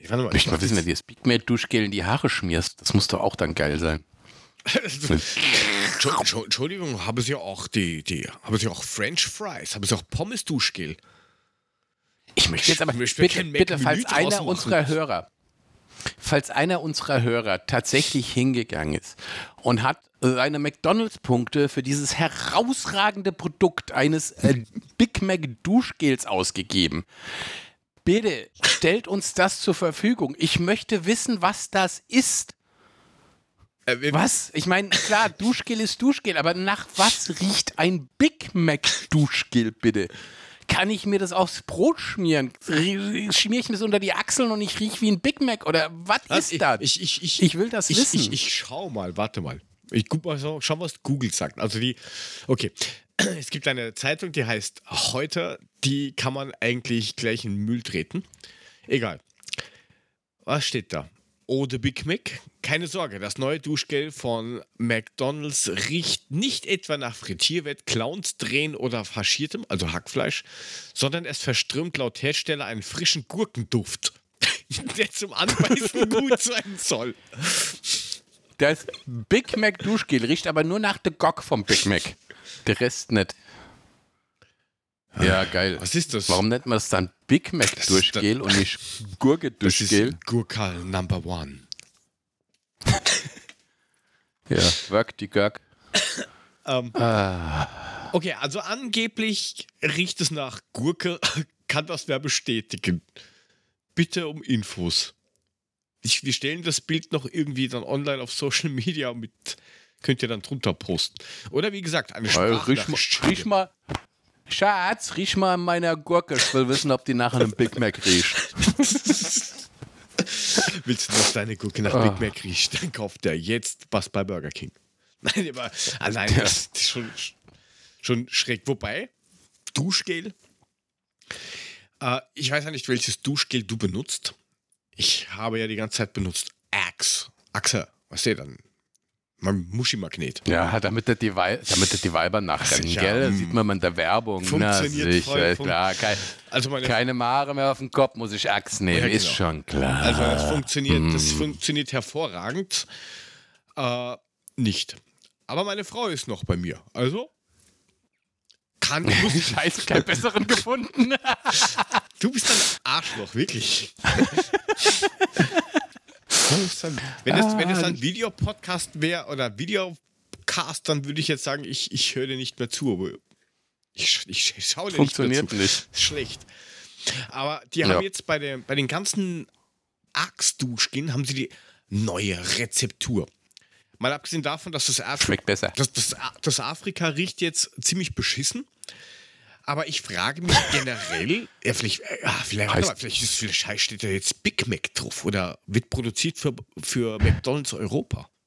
Ich mal, Ich möchte mal wissen, wenn du das Big Mac Duschgel in die Haare schmierst, das muss doch auch dann geil sein. Entschu- Entschu- Entschuldigung, haben Sie auch die, die, haben Sie auch French Fries, haben Sie auch Pommes Duschgel? Ich möchte jetzt aber bitte, bitte, falls einer unserer Hörer, falls einer unserer Hörer tatsächlich hingegangen ist und hat seine McDonalds-Punkte für dieses herausragende Produkt eines äh, Big Mac Duschgels ausgegeben, bitte stellt uns das zur Verfügung. Ich möchte wissen, was das ist. Äh, Was? Ich meine, klar, Duschgel ist Duschgel, aber nach was riecht ein Big Mac Duschgel, bitte? kann ich mir das aufs Brot schmieren? Schmier ich mir das unter die Achseln und ich rieche wie ein Big Mac? Oder was ist das? Ich, ich, ich, Ich will das wissen. Ich, ich schau mal, warte mal. Ich guck mal so, schau, was Google sagt. Also die, okay. Es gibt eine Zeitung, die heißt Heute, die kann man eigentlich gleich in den Müll treten. Egal. Was steht da? Oh, the Big Mac. Keine Sorge, das neue Duschgel von McDonalds riecht nicht etwa nach Frittierwett, Clowns drehen oder faschiertem, also Hackfleisch, sondern es verströmt laut Hersteller einen frischen Gurkenduft, der zum Anbeißen gut sein soll. Das Big Mac Duschgel riecht aber nur nach der Gok vom Big Mac. Der Rest nicht. Ja, geil. Was ist das? Warum nennt man das dann Big Mac Das Duschgel und nicht Gurke Das ist Duschgel? Gurkal Number One. Ja, Work die Gurk. Ähm, Ah, okay, also angeblich riecht es nach Gurke. Kann das wer bestätigen? Bitte um Infos. Ich, wir stellen das Bild noch irgendwie dann online auf Social Media mit. Könnt ihr dann drunter posten. Oder wie gesagt, eine riech, mal, Sprachnachricht. riech mal. Schatz, riech mal an meiner Gurke. Ich will wissen, ob die nach einem Big Mac riecht. Willst du, dass deine Gurke nach Ah. Big Mac riecht? Dann kauft er jetzt was bei Burger King. Nein, aber allein das ist schon, schon schräg. Wobei, Duschgel. Äh, ich weiß ja nicht, welches Duschgel du benutzt. Ich habe ja die ganze Zeit benutzt Axe. Axe, was ist dann? Mein Muschi-Magnet. Ja, damit das die, Wei damit das die Weiber nachrennen, Sicher, gell? Das mm. sieht man in der Werbung. Na, Funktioniert sicher, voll, fun- klar. Kein, Also keine Mare mehr auf dem Kopf, muss ich Axt nehmen. Ja, Ist genau. schon klar. Also das funktioniert, das Mm. funktioniert hervorragend. Äh, nicht. Aber meine Frau ist noch bei mir. Also kann muss ich, Scheiße, keinen besseren gefunden. Du bist ein Arschloch, wirklich. wenn, es, wenn ein Videopodcast wäre oder Videocast, dann würde ich jetzt sagen, ich, ich höre dir nicht mehr zu. Aber ich, ich, schaue dir Funktioniert nicht mehr zu. nicht. Schlecht. Aber die Ja. haben jetzt bei, der, bei den ganzen Axe-Duschgin haben sie die neue Rezeptur. Mal abgesehen davon, dass das Af das, das, das Afrika riecht jetzt ziemlich beschissen. Aber ich frage mich generell, ja, vielleicht, äh, ah, vielleicht, Heißt- mal, vielleicht, ist, vielleicht steht da jetzt Big Mac drauf oder wird produziert für, für McDonalds Europa.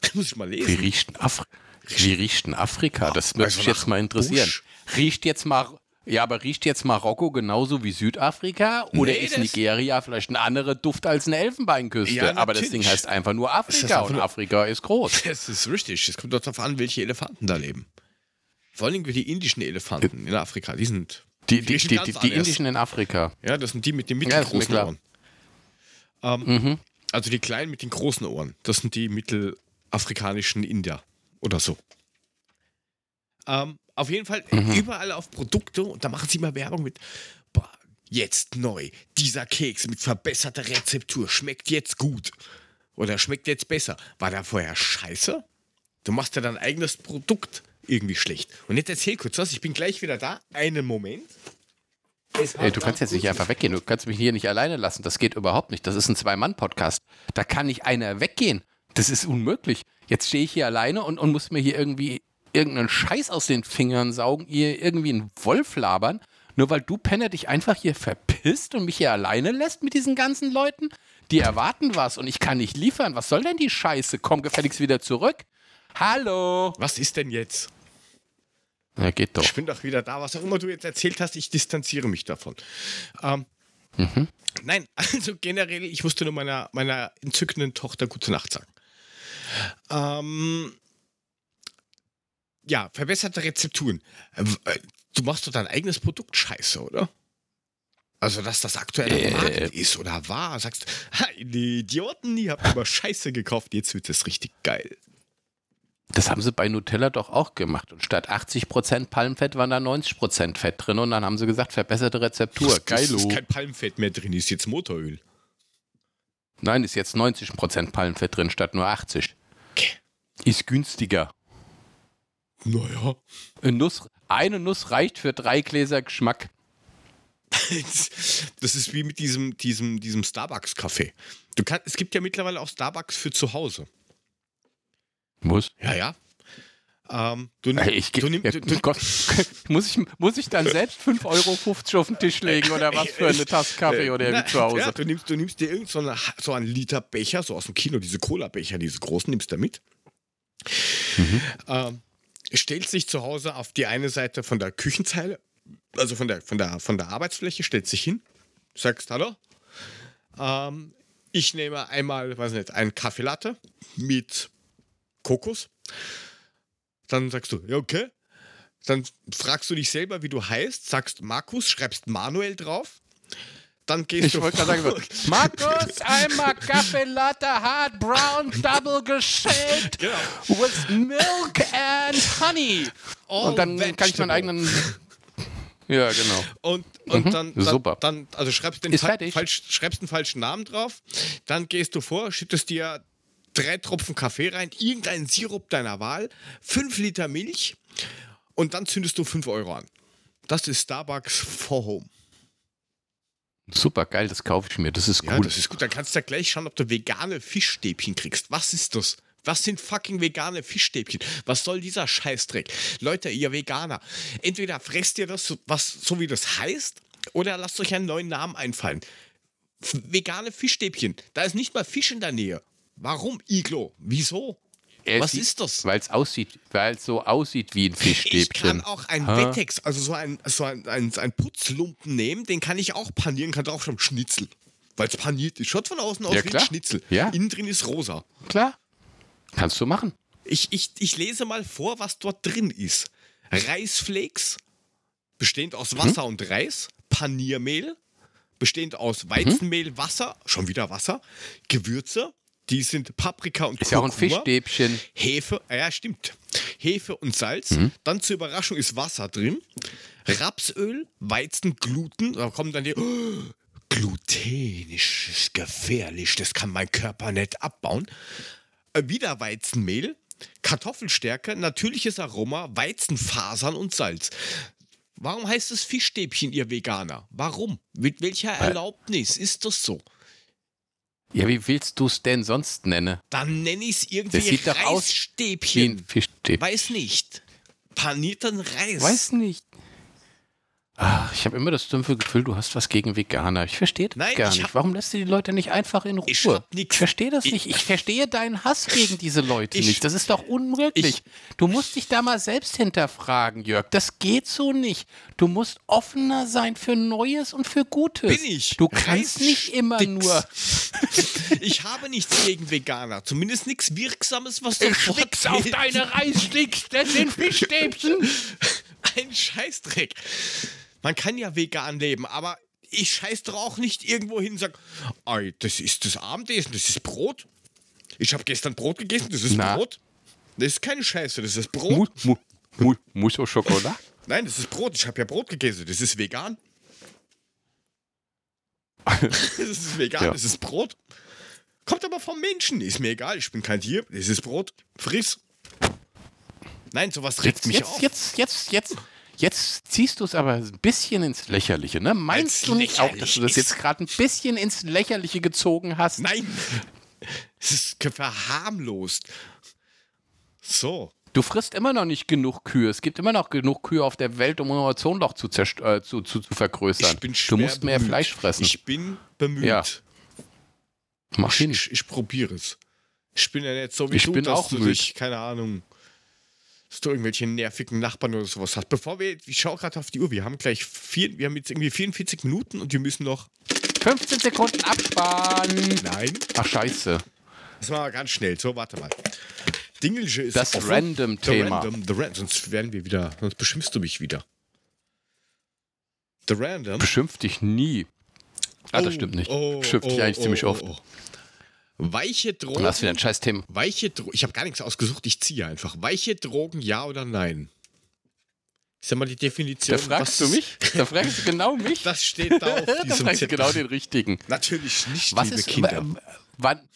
Das muss ich mal Wie lesen. riecht denn, Afri Wie riecht Afrika? Das würde Also mich jetzt mal interessieren. Busch. Riecht jetzt mal. Ja, aber riecht jetzt Marokko genauso wie Südafrika? Oder Nee, ist Nigeria vielleicht ein anderer Duft als eine Elfenbeinküste? Ja, aber das. Ding heißt einfach nur Afrika und nur- Afrika ist groß. Das ist richtig. Es kommt doch darauf an, welche Elefanten da leben. Vor allem die indischen Elefanten in Afrika. Die sind. Die, die, die, die, indischen in Afrika. Ja, das sind die mit den Ja, mittelgroßen klar. Ohren. Ähm, Mhm. Also die kleinen mit den großen Ohren. Das sind die mittelafrikanischen Inder oder so. Ähm, auf jeden Fall Mhm. überall auf Produkte und da machen sie immer Werbung mit. Boah, jetzt neu. Dieser Keks mit verbesserter Rezeptur schmeckt jetzt gut. Oder schmeckt jetzt besser. War der vorher scheiße? Du machst ja dein eigenes Produkt irgendwie schlecht. Und jetzt erzähl kurz was. Ich bin gleich wieder da. Einen Moment. Ey, du kannst jetzt nicht einfach weggehen. Du kannst mich hier nicht alleine lassen. Das geht überhaupt nicht. Das ist ein Zwei-Mann-Podcast. Da kann nicht einer weggehen. Das ist unmöglich. Jetzt stehe ich hier alleine und, und muss mir hier irgendwie irgendeinen Scheiß aus den Fingern saugen, ihr irgendwie einen Wolf labern, nur weil du Penner dich einfach hier verpisst und mich hier alleine lässt mit diesen ganzen Leuten? Die erwarten was und ich kann nicht liefern. Was soll denn die Scheiße? Komm gefälligst wieder zurück. Hallo. Was ist denn jetzt? Ja, geht doch. Ich bin doch wieder da. Was auch immer du jetzt erzählt hast, ich distanziere mich davon. Ähm, Nein, also generell, ich musste nur meiner, meiner entzückenden Tochter gute Nacht sagen. Ähm, ja, verbesserte Rezepturen. Äh, Du machst doch dein eigenes Produkt scheiße, oder? Also, dass das aktuell Äh. am Markt ist oder war. Sagst, ha, die Idioten, die haben immer Scheiße gekauft, jetzt wird es richtig geil. Das haben sie bei Nutella doch auch gemacht. Und statt 80% Palmfett waren da 90% Fett drin. Und dann haben sie gesagt, verbesserte Rezeptur. Das Geilo. ist kein Palmfett mehr drin, ist jetzt Motoröl. Nein, ist jetzt 90% Palmfett drin statt nur 80. Ist günstiger. Naja. Eine Nuss, eine Nuss reicht für drei Gläser Geschmack. Das ist wie mit diesem, diesem, diesem Starbucks-Kaffee. Es gibt ja mittlerweile auch Starbucks für zu Hause. Muss. Ja, ja. Ähm, du, Ey, ich, du, nimm, ja, du, du, Gott, muss, ich, muss ich dann selbst 5,50 Euro auf den Tisch legen oder was für eine Tasse Kaffee oder Na, zu Hause? Ja, du, nimmst, du nimmst dir irgend so, eine, so einen Liter Becher, so aus dem Kino, diese Cola-Becher, diese großen, nimmst du mit. Mhm. Ähm, stellst dich zu Hause auf die eine Seite von der Küchenzeile, also von der, von der, von der Arbeitsfläche, stellst dich hin, sagst Hallo. Ähm, ich nehme einmal, weiß nicht, einen Kaffee Latte mit Kokos. Dann sagst du, ja, okay. Dann fragst du dich selber, wie du heißt, sagst Markus, schreibst Manuel drauf. Dann gehst Ich du wollte gerade sagen, Markus, einmal Kaffee Latte Hard Brown Double geschält Genau. with Milk and Honey. All Und dann kann ich meinen eigenen. Ja, genau. Und, und Mhm, dann, dann, super. dann, also schreibst den, falsch, schreibst den falschen Namen drauf, dann gehst du vor, schüttest dir drei Tropfen Kaffee rein, irgendeinen Sirup deiner Wahl, fünf Liter Milch und dann zündest du fünf Euro an. Das ist Starbucks for Home. Super geil, das kaufe ich mir. Das ist Ja, cool. das ist gut. Dann kannst du ja gleich schauen, ob du vegane Fischstäbchen kriegst. Was ist das? Was sind fucking vegane Fischstäbchen? Was soll dieser Scheißdreck? Leute, ihr Veganer, entweder fresst ihr das, so- was, so wie das heißt, oder lasst euch einen neuen Namen einfallen. F vegane Fischstäbchen. Da ist nicht mal Fisch in der Nähe. Warum, Iglo? Wieso? Was sieht- ist das? Weil es aussieht, weil es so aussieht wie ein Ich Fischstäbchen. kann auch ein Ha? Wettex, also so ein, so ein, ein, ein Putzlumpen nehmen, den kann ich auch panieren, kann drauf schon Schnitzel. Weil es paniert ist. Schaut von außen aus Ja, wie ein. Schnitzel. Ja. Innen drin ist rosa. Klar. Kannst du machen. Ich, ich, ich lese mal vor, was dort drin ist. Reisflakes, bestehend aus Wasser Mhm. und Reis. Paniermehl, bestehend aus Weizenmehl, Wasser, schon wieder Wasser. Gewürze, die sind Paprika und Ist ja auch ein Kurkuma. Fischstäbchen. Hefe, ah ja, stimmt. Hefe und Salz. Mhm. Dann zur Überraschung ist Wasser drin. Rapsöl, Weizengluten. Da kommen dann die. Oh, Gluten ist gefährlich. Das kann mein Körper nicht abbauen. Äh, Wieder Weizenmehl. Kartoffelstärke, natürliches Aroma, Weizenfasern und Salz. Warum heißt es Fischstäbchen, ihr Veganer? Warum? Mit welcher Erlaubnis ist das so? Ja, wie willst du es denn sonst nennen? Dann nenne ich es irgendwie Das sieht doch aus Reisstäbchen. ein Fischstäbchen. Weiß nicht. Panierten Reis. Weiß nicht. Ach, ich habe immer das dumpfe Gefühl, du hast was gegen Veganer. Ich verstehe das Nein, gar ich nicht. Warum lässt du die Leute nicht einfach in Ruhe? Ich. Ich verstehe das Ich- nicht. Ich verstehe deinen Hass gegen diese Leute Ich- nicht. Das ist doch unmöglich. Ich- du musst dich da mal selbst hinterfragen, Jörg. Das geht so nicht. Du musst offener sein für Neues und für Gutes. Bin ich. Du kannst nicht immer nur. Ich habe nichts gegen Veganer. Zumindest nichts Wirksames, was Ich sofort schwick's auf deine Reissticks, das sind Fischstäbchen. Ein Scheißdreck. Man kann ja vegan leben, aber ich scheiß doch auch nicht irgendwo hin und sag, "Ei, das ist das Abendessen, das ist Brot. Ich habe gestern Brot gegessen, das ist Na? Brot. Das ist keine Scheiße, das ist Brot. Mu, mu, mu, Mousse au Chocolat? Nein, das ist Brot. Ich habe ja Brot gegessen, das ist vegan. das ist vegan, Ja. das ist Brot. Kommt aber vom Menschen, ist mir egal, ich bin kein Tier, das ist Brot, friss. Nein, sowas regt Jetzt, mich jetzt, auf. jetzt, jetzt, jetzt, jetzt ziehst du es aber ein bisschen ins Lächerliche, ne? Meinst Als du nicht auch, dass du das jetzt gerade ein bisschen ins Lächerliche gezogen hast? Nein, es ist verharmlost. So, Du frisst immer noch nicht genug Kühe. Es gibt immer noch genug Kühe auf der Welt, um unser Ozonloch zu, zerst- äh, zu, zu, zu vergrößern. ich bin du schwer musst mehr bemüht. Fleisch fressen. Ich bin bemüht. Ja. Mach Ich, hin. ich, ich probiere es. Ich bin ja nicht so wie Ich du, bin dass auch du müde. dich, keine Ahnung, dass du irgendwelche nervigen Nachbarn oder sowas hast. Bevor wir, ich schaue gerade auf die Uhr, wir haben gleich vier, wir haben jetzt irgendwie 44 Minuten und wir müssen noch, 15 Sekunden absparen. nein, Ach, scheiße. das machen wir ganz schnell. So, warte mal. Dingelche ist Das. Random-Thema. The Random, the Random, sonst werden wir wieder, sonst beschimpfst du mich wieder. The Random. Beschimpf dich nie. Ah, das Oh, stimmt nicht. oh, Beschimpf dich oh, eigentlich oh, ziemlich oh, oft. Weiche Drogen. hast wieder ein scheiß Thema. Weiche Drogen. Ich habe gar nichts ausgesucht, ich ziehe einfach. Weiche Drogen, ja oder nein? Ist ja mal die Definition. Da fragst was- du mich? Da fragst du genau mich? Das steht da auf da diesem fragst du genau den richtigen. Natürlich nicht, Was liebe ist, Kinder. wann,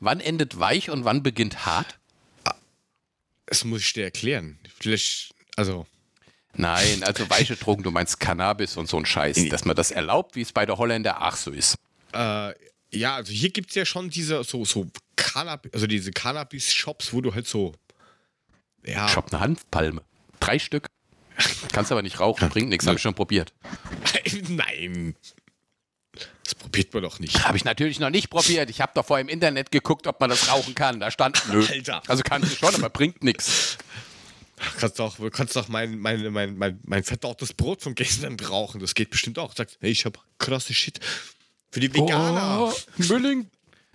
wann endet weich und wann beginnt hart? Das muss ich dir erklären. Vielleicht, also, Nein, also weiche Drogen, du meinst Cannabis und so ein Scheiß, dass man das erlaubt, wie es bei der Holländer ach so ist. äh, ja, also hier gibt es ja schon diese, so, so Cannabis, also diese Cannabis-Shops, wo du halt so Ja, Ich hab eine Hanfpalme. Drei Stück. Kannst aber nicht rauchen, bringt nichts, habe ich schon probiert. nein. Das probiert man doch nicht. Habe ich natürlich noch nicht probiert. Ich habe doch vorher im Internet geguckt, ob man das rauchen kann. Da stand nö. Alter. Also kannst du schon, aber bringt nichts. Kannst doch, kannst doch mein, mein, mein, mein, mein verdautes Brot von gestern rauchen. Das geht bestimmt auch. Sagst, hey, ich habe krasse Shit. Für die Veganer. Oh, Mülling,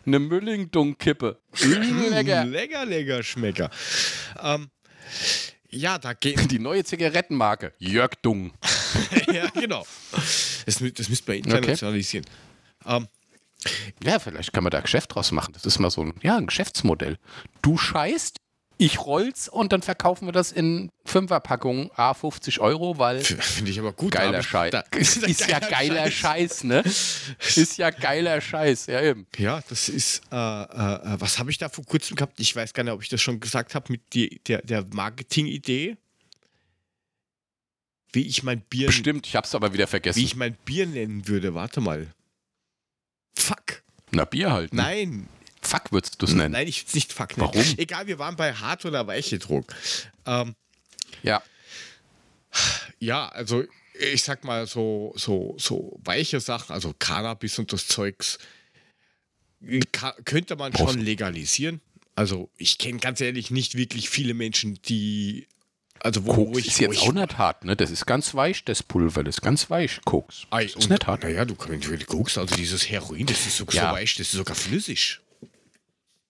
eine Mülling-Dung-Kippe. Lecker. Lecker, lecker, Schmecker. Ähm, ja, da gehen. Die neue Zigarettenmarke. Jörg Dung. ja, genau. Das, das müsste man internationalisieren. Ähm, Ja, vielleicht kann man da Geschäft draus machen. Das ist mal so ein, ja, ein Geschäftsmodell. Du scheißt, ich roll's und dann verkaufen wir das in Fünferpackungen, a 50 Euro, weil Finde ich aber gut. geiler aber Scheiß. da- Ist, ist ja geiler Scheiß, ne? Ist ja geiler Scheiß, ja eben. Ja, das ist, äh, äh, äh, was habe ich da vor kurzem gehabt? Ich weiß gar nicht, ob ich das schon gesagt habe, mit die, der, der Marketing-Idee. Wie ich mein Bier, Bestimmt, ich hab's aber wieder wie vergessen. ich mein Bier nennen würde. Warte mal. Fuck. Na, Bier halt. ne? Nein. Fuck würdest du's nennen. Nein, ich will es nicht fuck nennen. Warum? Egal, wir waren bei hart oder weiche Druck. Ähm, Ja. ja, also ich sag mal so, so, so weiche Sachen, also Cannabis und das Zeugs, könnte man Prost. schon legalisieren. Also ich kenne ganz ehrlich nicht wirklich viele Menschen, die, also wo, wo Koks ich, ist jetzt ich, auch nicht hart, ne? Das ist ganz weich, das Pulver. Das ist ganz weich, Koks. Ei, Das und, ist nicht hart. Naja, du kannst natürlich guckst, also dieses Heroin, das ist so, Ja. so weich, das ist sogar flüssig.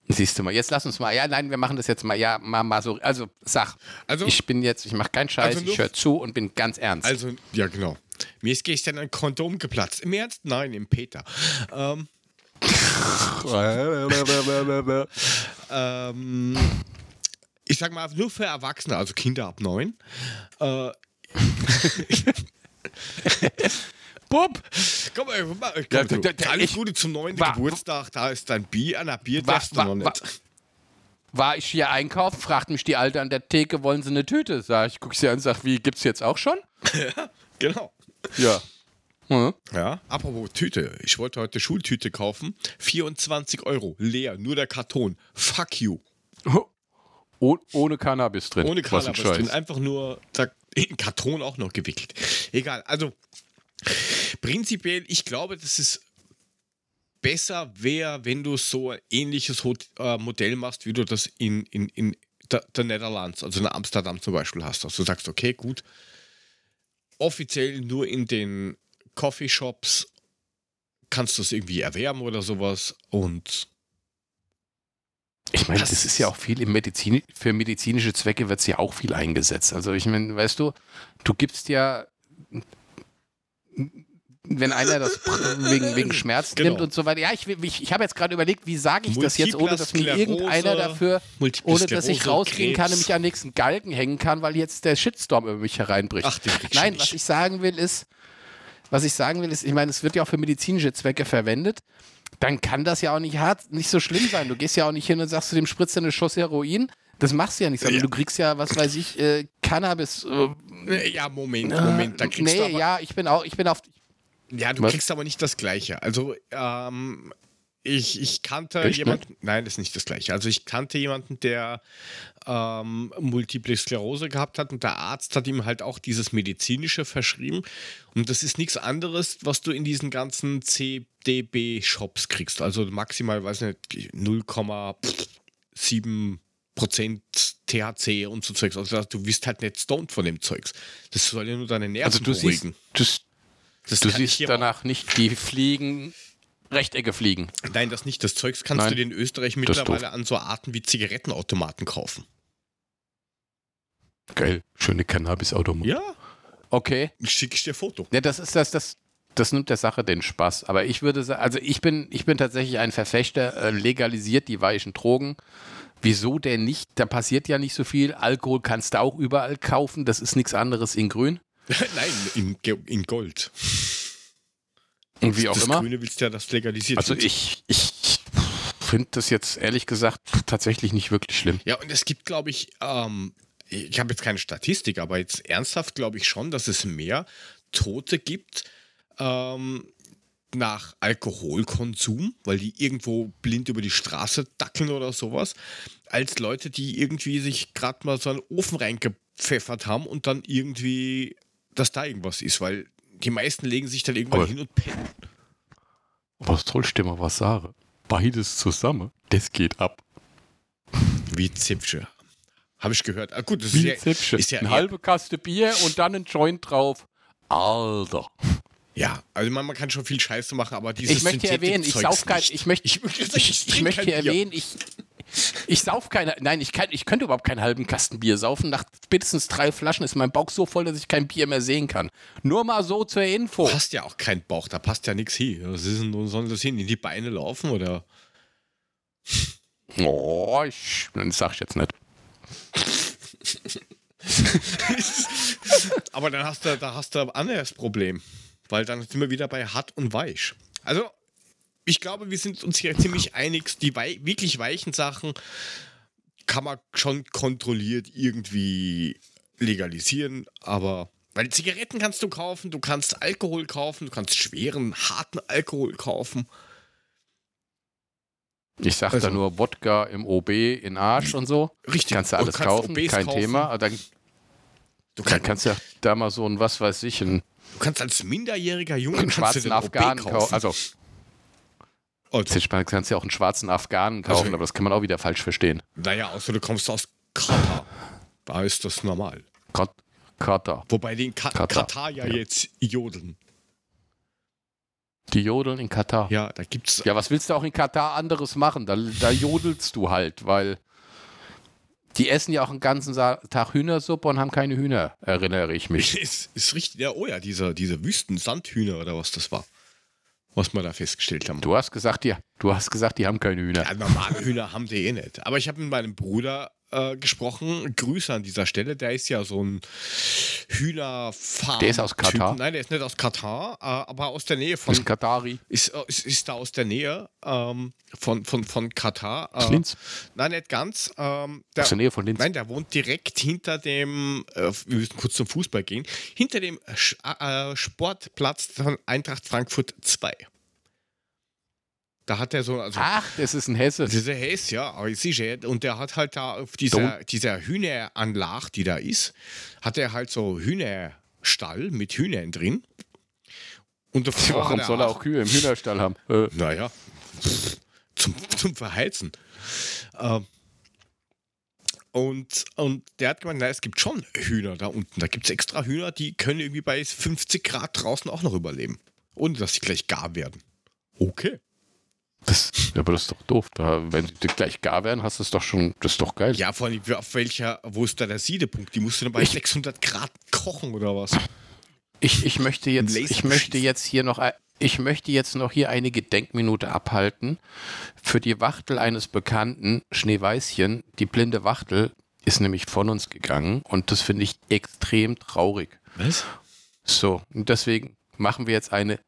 Siehst du mal, jetzt lass uns mal, ja, nein, wir machen das jetzt mal, ja, mal, mal so, also sag, Also- ich bin jetzt, ich mache keinen Scheiß, Also ich höre zu und bin ganz ernst. Also, ja, genau. Mir ist gestern ein Kondom geplatzt. Im Ernst? Nein, im Peter. Ähm, ähm, ich sag mal, nur für Erwachsene, also Kinder ab neun. Äh, Bub! komm mal, komm Ja, der- alles ich- Gute zum neunten Wa- Geburtstag. Da ist dein Bier, an der Bier Wa- darfst du noch nicht. War ich hier einkaufen, fragt mich die Alte an der Theke, wollen Sie eine Tüte? Sag ich, guck sie an und sag, wie, gibt's jetzt auch schon? Genau. Ja. Hm. Ja, apropos Tüte. Ich wollte heute Schultüte kaufen. 24 Euro, leer, nur der Karton. Fuck you. Oh, ohne Cannabis drin. Ohne Cannabis drin, einfach nur zack, in Karton auch noch gewickelt. Egal, also prinzipiell, ich glaube, dass es besser wäre, wenn du so ein ähnliches Hot äh, Modell machst, wie du das in, in, in der, der Netherlands, also in Amsterdam zum Beispiel hast. Also du sagst, okay, gut, offiziell nur in den Coffeeshops kannst du es irgendwie erwerben oder sowas und Ich meine, Das das ist ja auch viel im Medizin, für medizinische Zwecke wird es ja auch viel eingesetzt. Also ich meine, weißt du, du gibst ja, wenn einer das wegen, wegen Schmerz Genau. nimmt und so weiter. Ja, ich, ich, ich habe jetzt gerade überlegt, wie sage ich das jetzt, ohne dass mir irgendeiner dafür, Multiple ohne dass ich rausgehen kann und Krebs. mich an den nächsten Galgen hängen kann, weil jetzt der Shitstorm über mich hereinbricht. Ach, Nein, was ich sagen will ist, was ich sagen will ist, ich meine, es wird ja auch für medizinische Zwecke verwendet. Dann kann das ja auch nicht hart, nicht so schlimm sein. Du gehst ja auch nicht hin und sagst du dem Spritzer eine Schuss Heroin. Das machst du ja nicht, sondern Ja. du kriegst ja, was weiß ich, äh, Cannabis. Äh, Ja, Moment, Moment, da kriegst nee, du aber, ja, ich bin auch, ich bin auf. Ja, du Was? kriegst aber nicht das Gleiche. Also, ähm, ich, ich kannte Echt, jemanden, nein, das ist nicht das Gleiche. Also, ich kannte jemanden, der ähm, Multiple Sklerose gehabt hat und der Arzt hat ihm halt auch dieses medizinische verschrieben. Und das ist nichts anderes, was du in diesen ganzen CDB-Shops kriegst. Also maximal, weiß nicht, 0,7 Prozent THC und so Zeugs. Also du wirst halt nicht stoned von dem Zeugs. Das soll ja nur deine Nerven Also du siehst, beruhigen. du, Das du ich siehst danach nicht die Fliegen, Rechtecke fliegen. Nein, das nicht. Das Zeugs kannst Nein, du dir in Österreich mittlerweile an so Arten wie Zigarettenautomaten kaufen. Geil, schöne Cannabis-Automat. Ja, Okay. schicke ich dir Foto. Ja, das ist das, das, das nimmt der Sache den Spaß. Aber ich würde sagen, also ich bin, ich bin tatsächlich ein Verfechter, äh, legalisiert die weichen Drogen. Wieso denn nicht? Da passiert ja nicht so viel. Alkohol kannst du auch überall kaufen. Das ist nichts anderes in grün. Nein, in, in Gold. Und wie auch das immer. Grüne willst ja, das legalisiert Also wird. ich, ich finde das jetzt ehrlich gesagt tatsächlich nicht wirklich schlimm. Ja, und es gibt, glaube ich, ähm, ich habe jetzt keine Statistik, aber jetzt ernsthaft glaube ich schon, dass es mehr Tote gibt, ähm, nach Alkoholkonsum, weil die irgendwo blind über die Straße dackeln oder sowas, als Leute, die irgendwie sich gerade mal so einen Ofen reingepfeffert haben und dann irgendwie, dass da irgendwas ist, weil die meisten legen sich dann irgendwann Aber- hin und pennen. Was sollst du mal was sagen? Beides zusammen, das geht ab. Wie Zipfsche. Habe ich gehört. Ah, gut, das ist Wie ja, Zipfchen. ist ja Eine halbe Kaste Bier und dann ein Joint drauf. Alter. Ja, also man, man kann schon viel Scheiße machen, aber dieses Ich möchte erwähnen, ich sauf kein, nicht. ich möchte, Ich ich, möchte- ich, ich möchte hier erwähnen, ich, ich sauf keine, nein, ich, kann, ich könnte überhaupt keinen halben Kasten Bier saufen. Nach spätestens drei Flaschen ist mein Bauch so voll, dass ich kein Bier mehr sehen kann. Nur mal so zur Info. passt ja auch kein Bauch, da passt ja nichts hin. Was ist denn, soll das hin? In die Beine laufen oder? Oh, ich, das sag ich jetzt nicht. Aber dann hast du, da hast du ein anderes Problem. Weil dann sind wir wieder bei hart und weich. Also, ich glaube, wir sind uns hier ziemlich einig, die wei wirklich weichen Sachen kann man schon kontrolliert irgendwie legalisieren, aber weil Zigaretten kannst du kaufen, du kannst Alkohol kaufen, du kannst schweren, harten Alkohol kaufen. Ich sag Also- da nur Wodka im OB in Arsch und so. Richtig. Kannst du alles kannst kaufen, OBs kein kaufen. Thema. Dann, Du dann kannst, ja da mal so ein, was weiß ich, ein, du kannst als minderjähriger Junge einen schwarzen Afghanen kaufen. Also, Oh, du kannst ja auch einen schwarzen Afghanen kaufen, Also- aber das kann man auch wieder falsch verstehen. naja, außer du kommst aus Katar. Da ist das normal. Kat- Katar. Wobei die in Ka Katar. Katar ja, Ja. jetzt jodeln. Die jodeln in Katar. Ja. Ja, da gibt's. was willst du auch in Katar anderes machen? Da, da jodelst du halt, weil die essen ja auch einen ganzen Tag Hühnersuppe und haben keine Hühner, erinnere ich mich. Ist, ist richtig. Ja, oh ja, dieser, diese Wüsten-Sandhühner oder was das war. Was wir da festgestellt haben. Du hast gesagt, die, du hast gesagt, die haben keine Hühner. Ja, normale Hühner haben die eh nicht. Aber ich habe mit meinem Bruder äh, gesprochen. Grüße an dieser Stelle. Der ist ja so ein Hühnerfarm. Der ist aus Katar? Nein, der ist nicht aus Katar, äh, aber aus der Nähe von. ist Katari. Ist, äh, ist, ist da aus der Nähe ähm, von, von, von Katar. Äh, Linz. nein, nicht ganz. Ähm, der, Aus der Nähe von Linz. Nein, der wohnt direkt hinter dem, äh, wir müssen kurz zum Fußball gehen, hinter dem äh, Sportplatz von Eintracht Frankfurt 2. Da hat er so, also Ach, das ist ein Hesse. dieser Hess, ja, aber ich sehe, und der hat halt da auf dieser, dieser Hühneranlage, die da ist, hat er halt so Hühnerstall mit Hühnern drin. Und davor Warum soll er auch Kühe im Hühnerstall haben? Äh, naja, zum, zum Verheizen. Ähm, und, und der hat gemeint, na, es gibt schon Hühner da unten. Da gibt es extra Hühner, die können irgendwie bei 50 Grad draußen auch noch überleben. Ohne dass sie gleich gar werden. Okay. Das, aber das ist doch doof. Da, wenn die gleich gar werden, hast du es doch schon. Das ist doch geil. Ja, vor allem, auf welcher, wo ist da der Siedepunkt? Die musst du dann bei Ich- 600 Grad kochen oder was? Ich, ich möchte jetzt, ich möchte jetzt hier noch, ich möchte jetzt noch hier eine Gedenkminute abhalten für die Wachtel eines Bekannten, Schneeweißchen. Die blinde Wachtel ist nämlich von uns gegangen und das finde ich extrem traurig. Was? So, und deswegen machen wir jetzt eine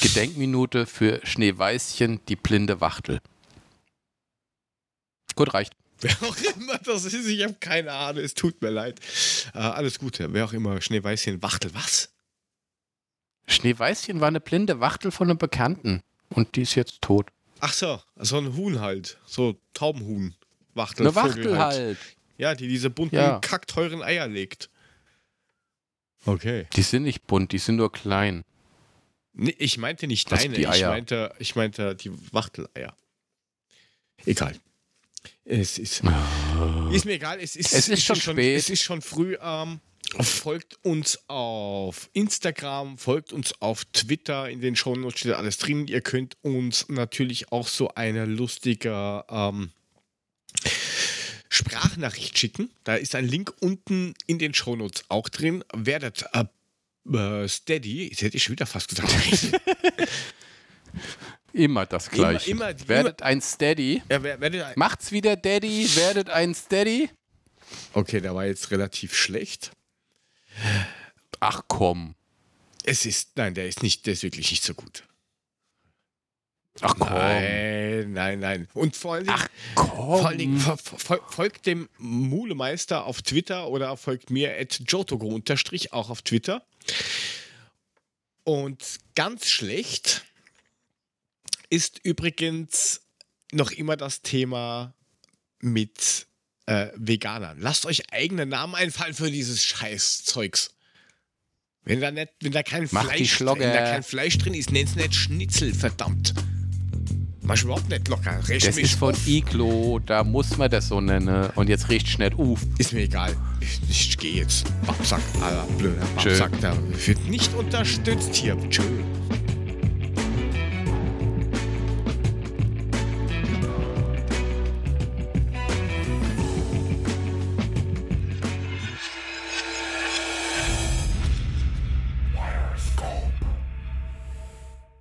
Gedenkminute für Schneeweißchen, die blinde Wachtel. Gut, reicht. Wer auch immer das ist, ich habe keine Ahnung, es tut mir leid. Äh, alles Gute, wer auch immer, Schneeweißchen, Wachtel, was? Schneeweißchen war eine blinde Wachtel von einem Bekannten und die ist jetzt tot. Ach so, so ein Huhn halt. So Taubenhuhn. Wachtel. Eine Wachtel halt. Ja, die diese bunten, Ja. kackteuren Eier legt. Okay. Die sind nicht bunt, die sind nur klein. Nee, ich meinte nicht Was, deine, ich meinte, ich meinte die Wachteleier. Egal. Es ist, ist mir egal, es ist, Es ist schon spät. Es ist schon früh. Ähm, folgt uns auf Instagram, folgt uns auf Twitter, in den Shownotes steht alles drin. Ihr könnt uns natürlich auch so eine lustige ähm, Sprachnachricht schicken. Da ist ein Link unten in den Shownotes auch drin. Werdet äh, äh, Steady, jetzt hätte ich schon wieder fast gesagt. Immer das Gleiche. immer- immer- werdet ein Steady. ja, wer, werdet, Macht's wieder Daddy, werdet ein Steady. okay, der war jetzt relativ schlecht. Ach komm. Es ist, nein, der ist nicht, der ist wirklich nicht so gut. Ach komm. Nein, nein, nein. Und vor allen Dingen, Ach komm. vor allen Dingen fol- fol- folgt dem Mulemeister auf Twitter oder folgt mir at Jotogo unterstrich auch auf Twitter. Und ganz schlecht ist übrigens noch immer das Thema mit äh, Veganern. Lasst euch eigene Namen einfallen für dieses Scheißzeugs. Wenn da, nicht, wenn da kein Mach Fleisch wenn da kein Fleisch drin ist, nennt's nicht Schnitzel, verdammt. Mach überhaupt nicht locker. Recht Das ist von auf. Iglo, da muss man das so nennen. Und jetzt riecht schnell auf. Ist mir egal. Ich, ich gehe jetzt. Babsack, Alter, blöder. Babsack. Da wird nicht unterstützt hier. Tschö.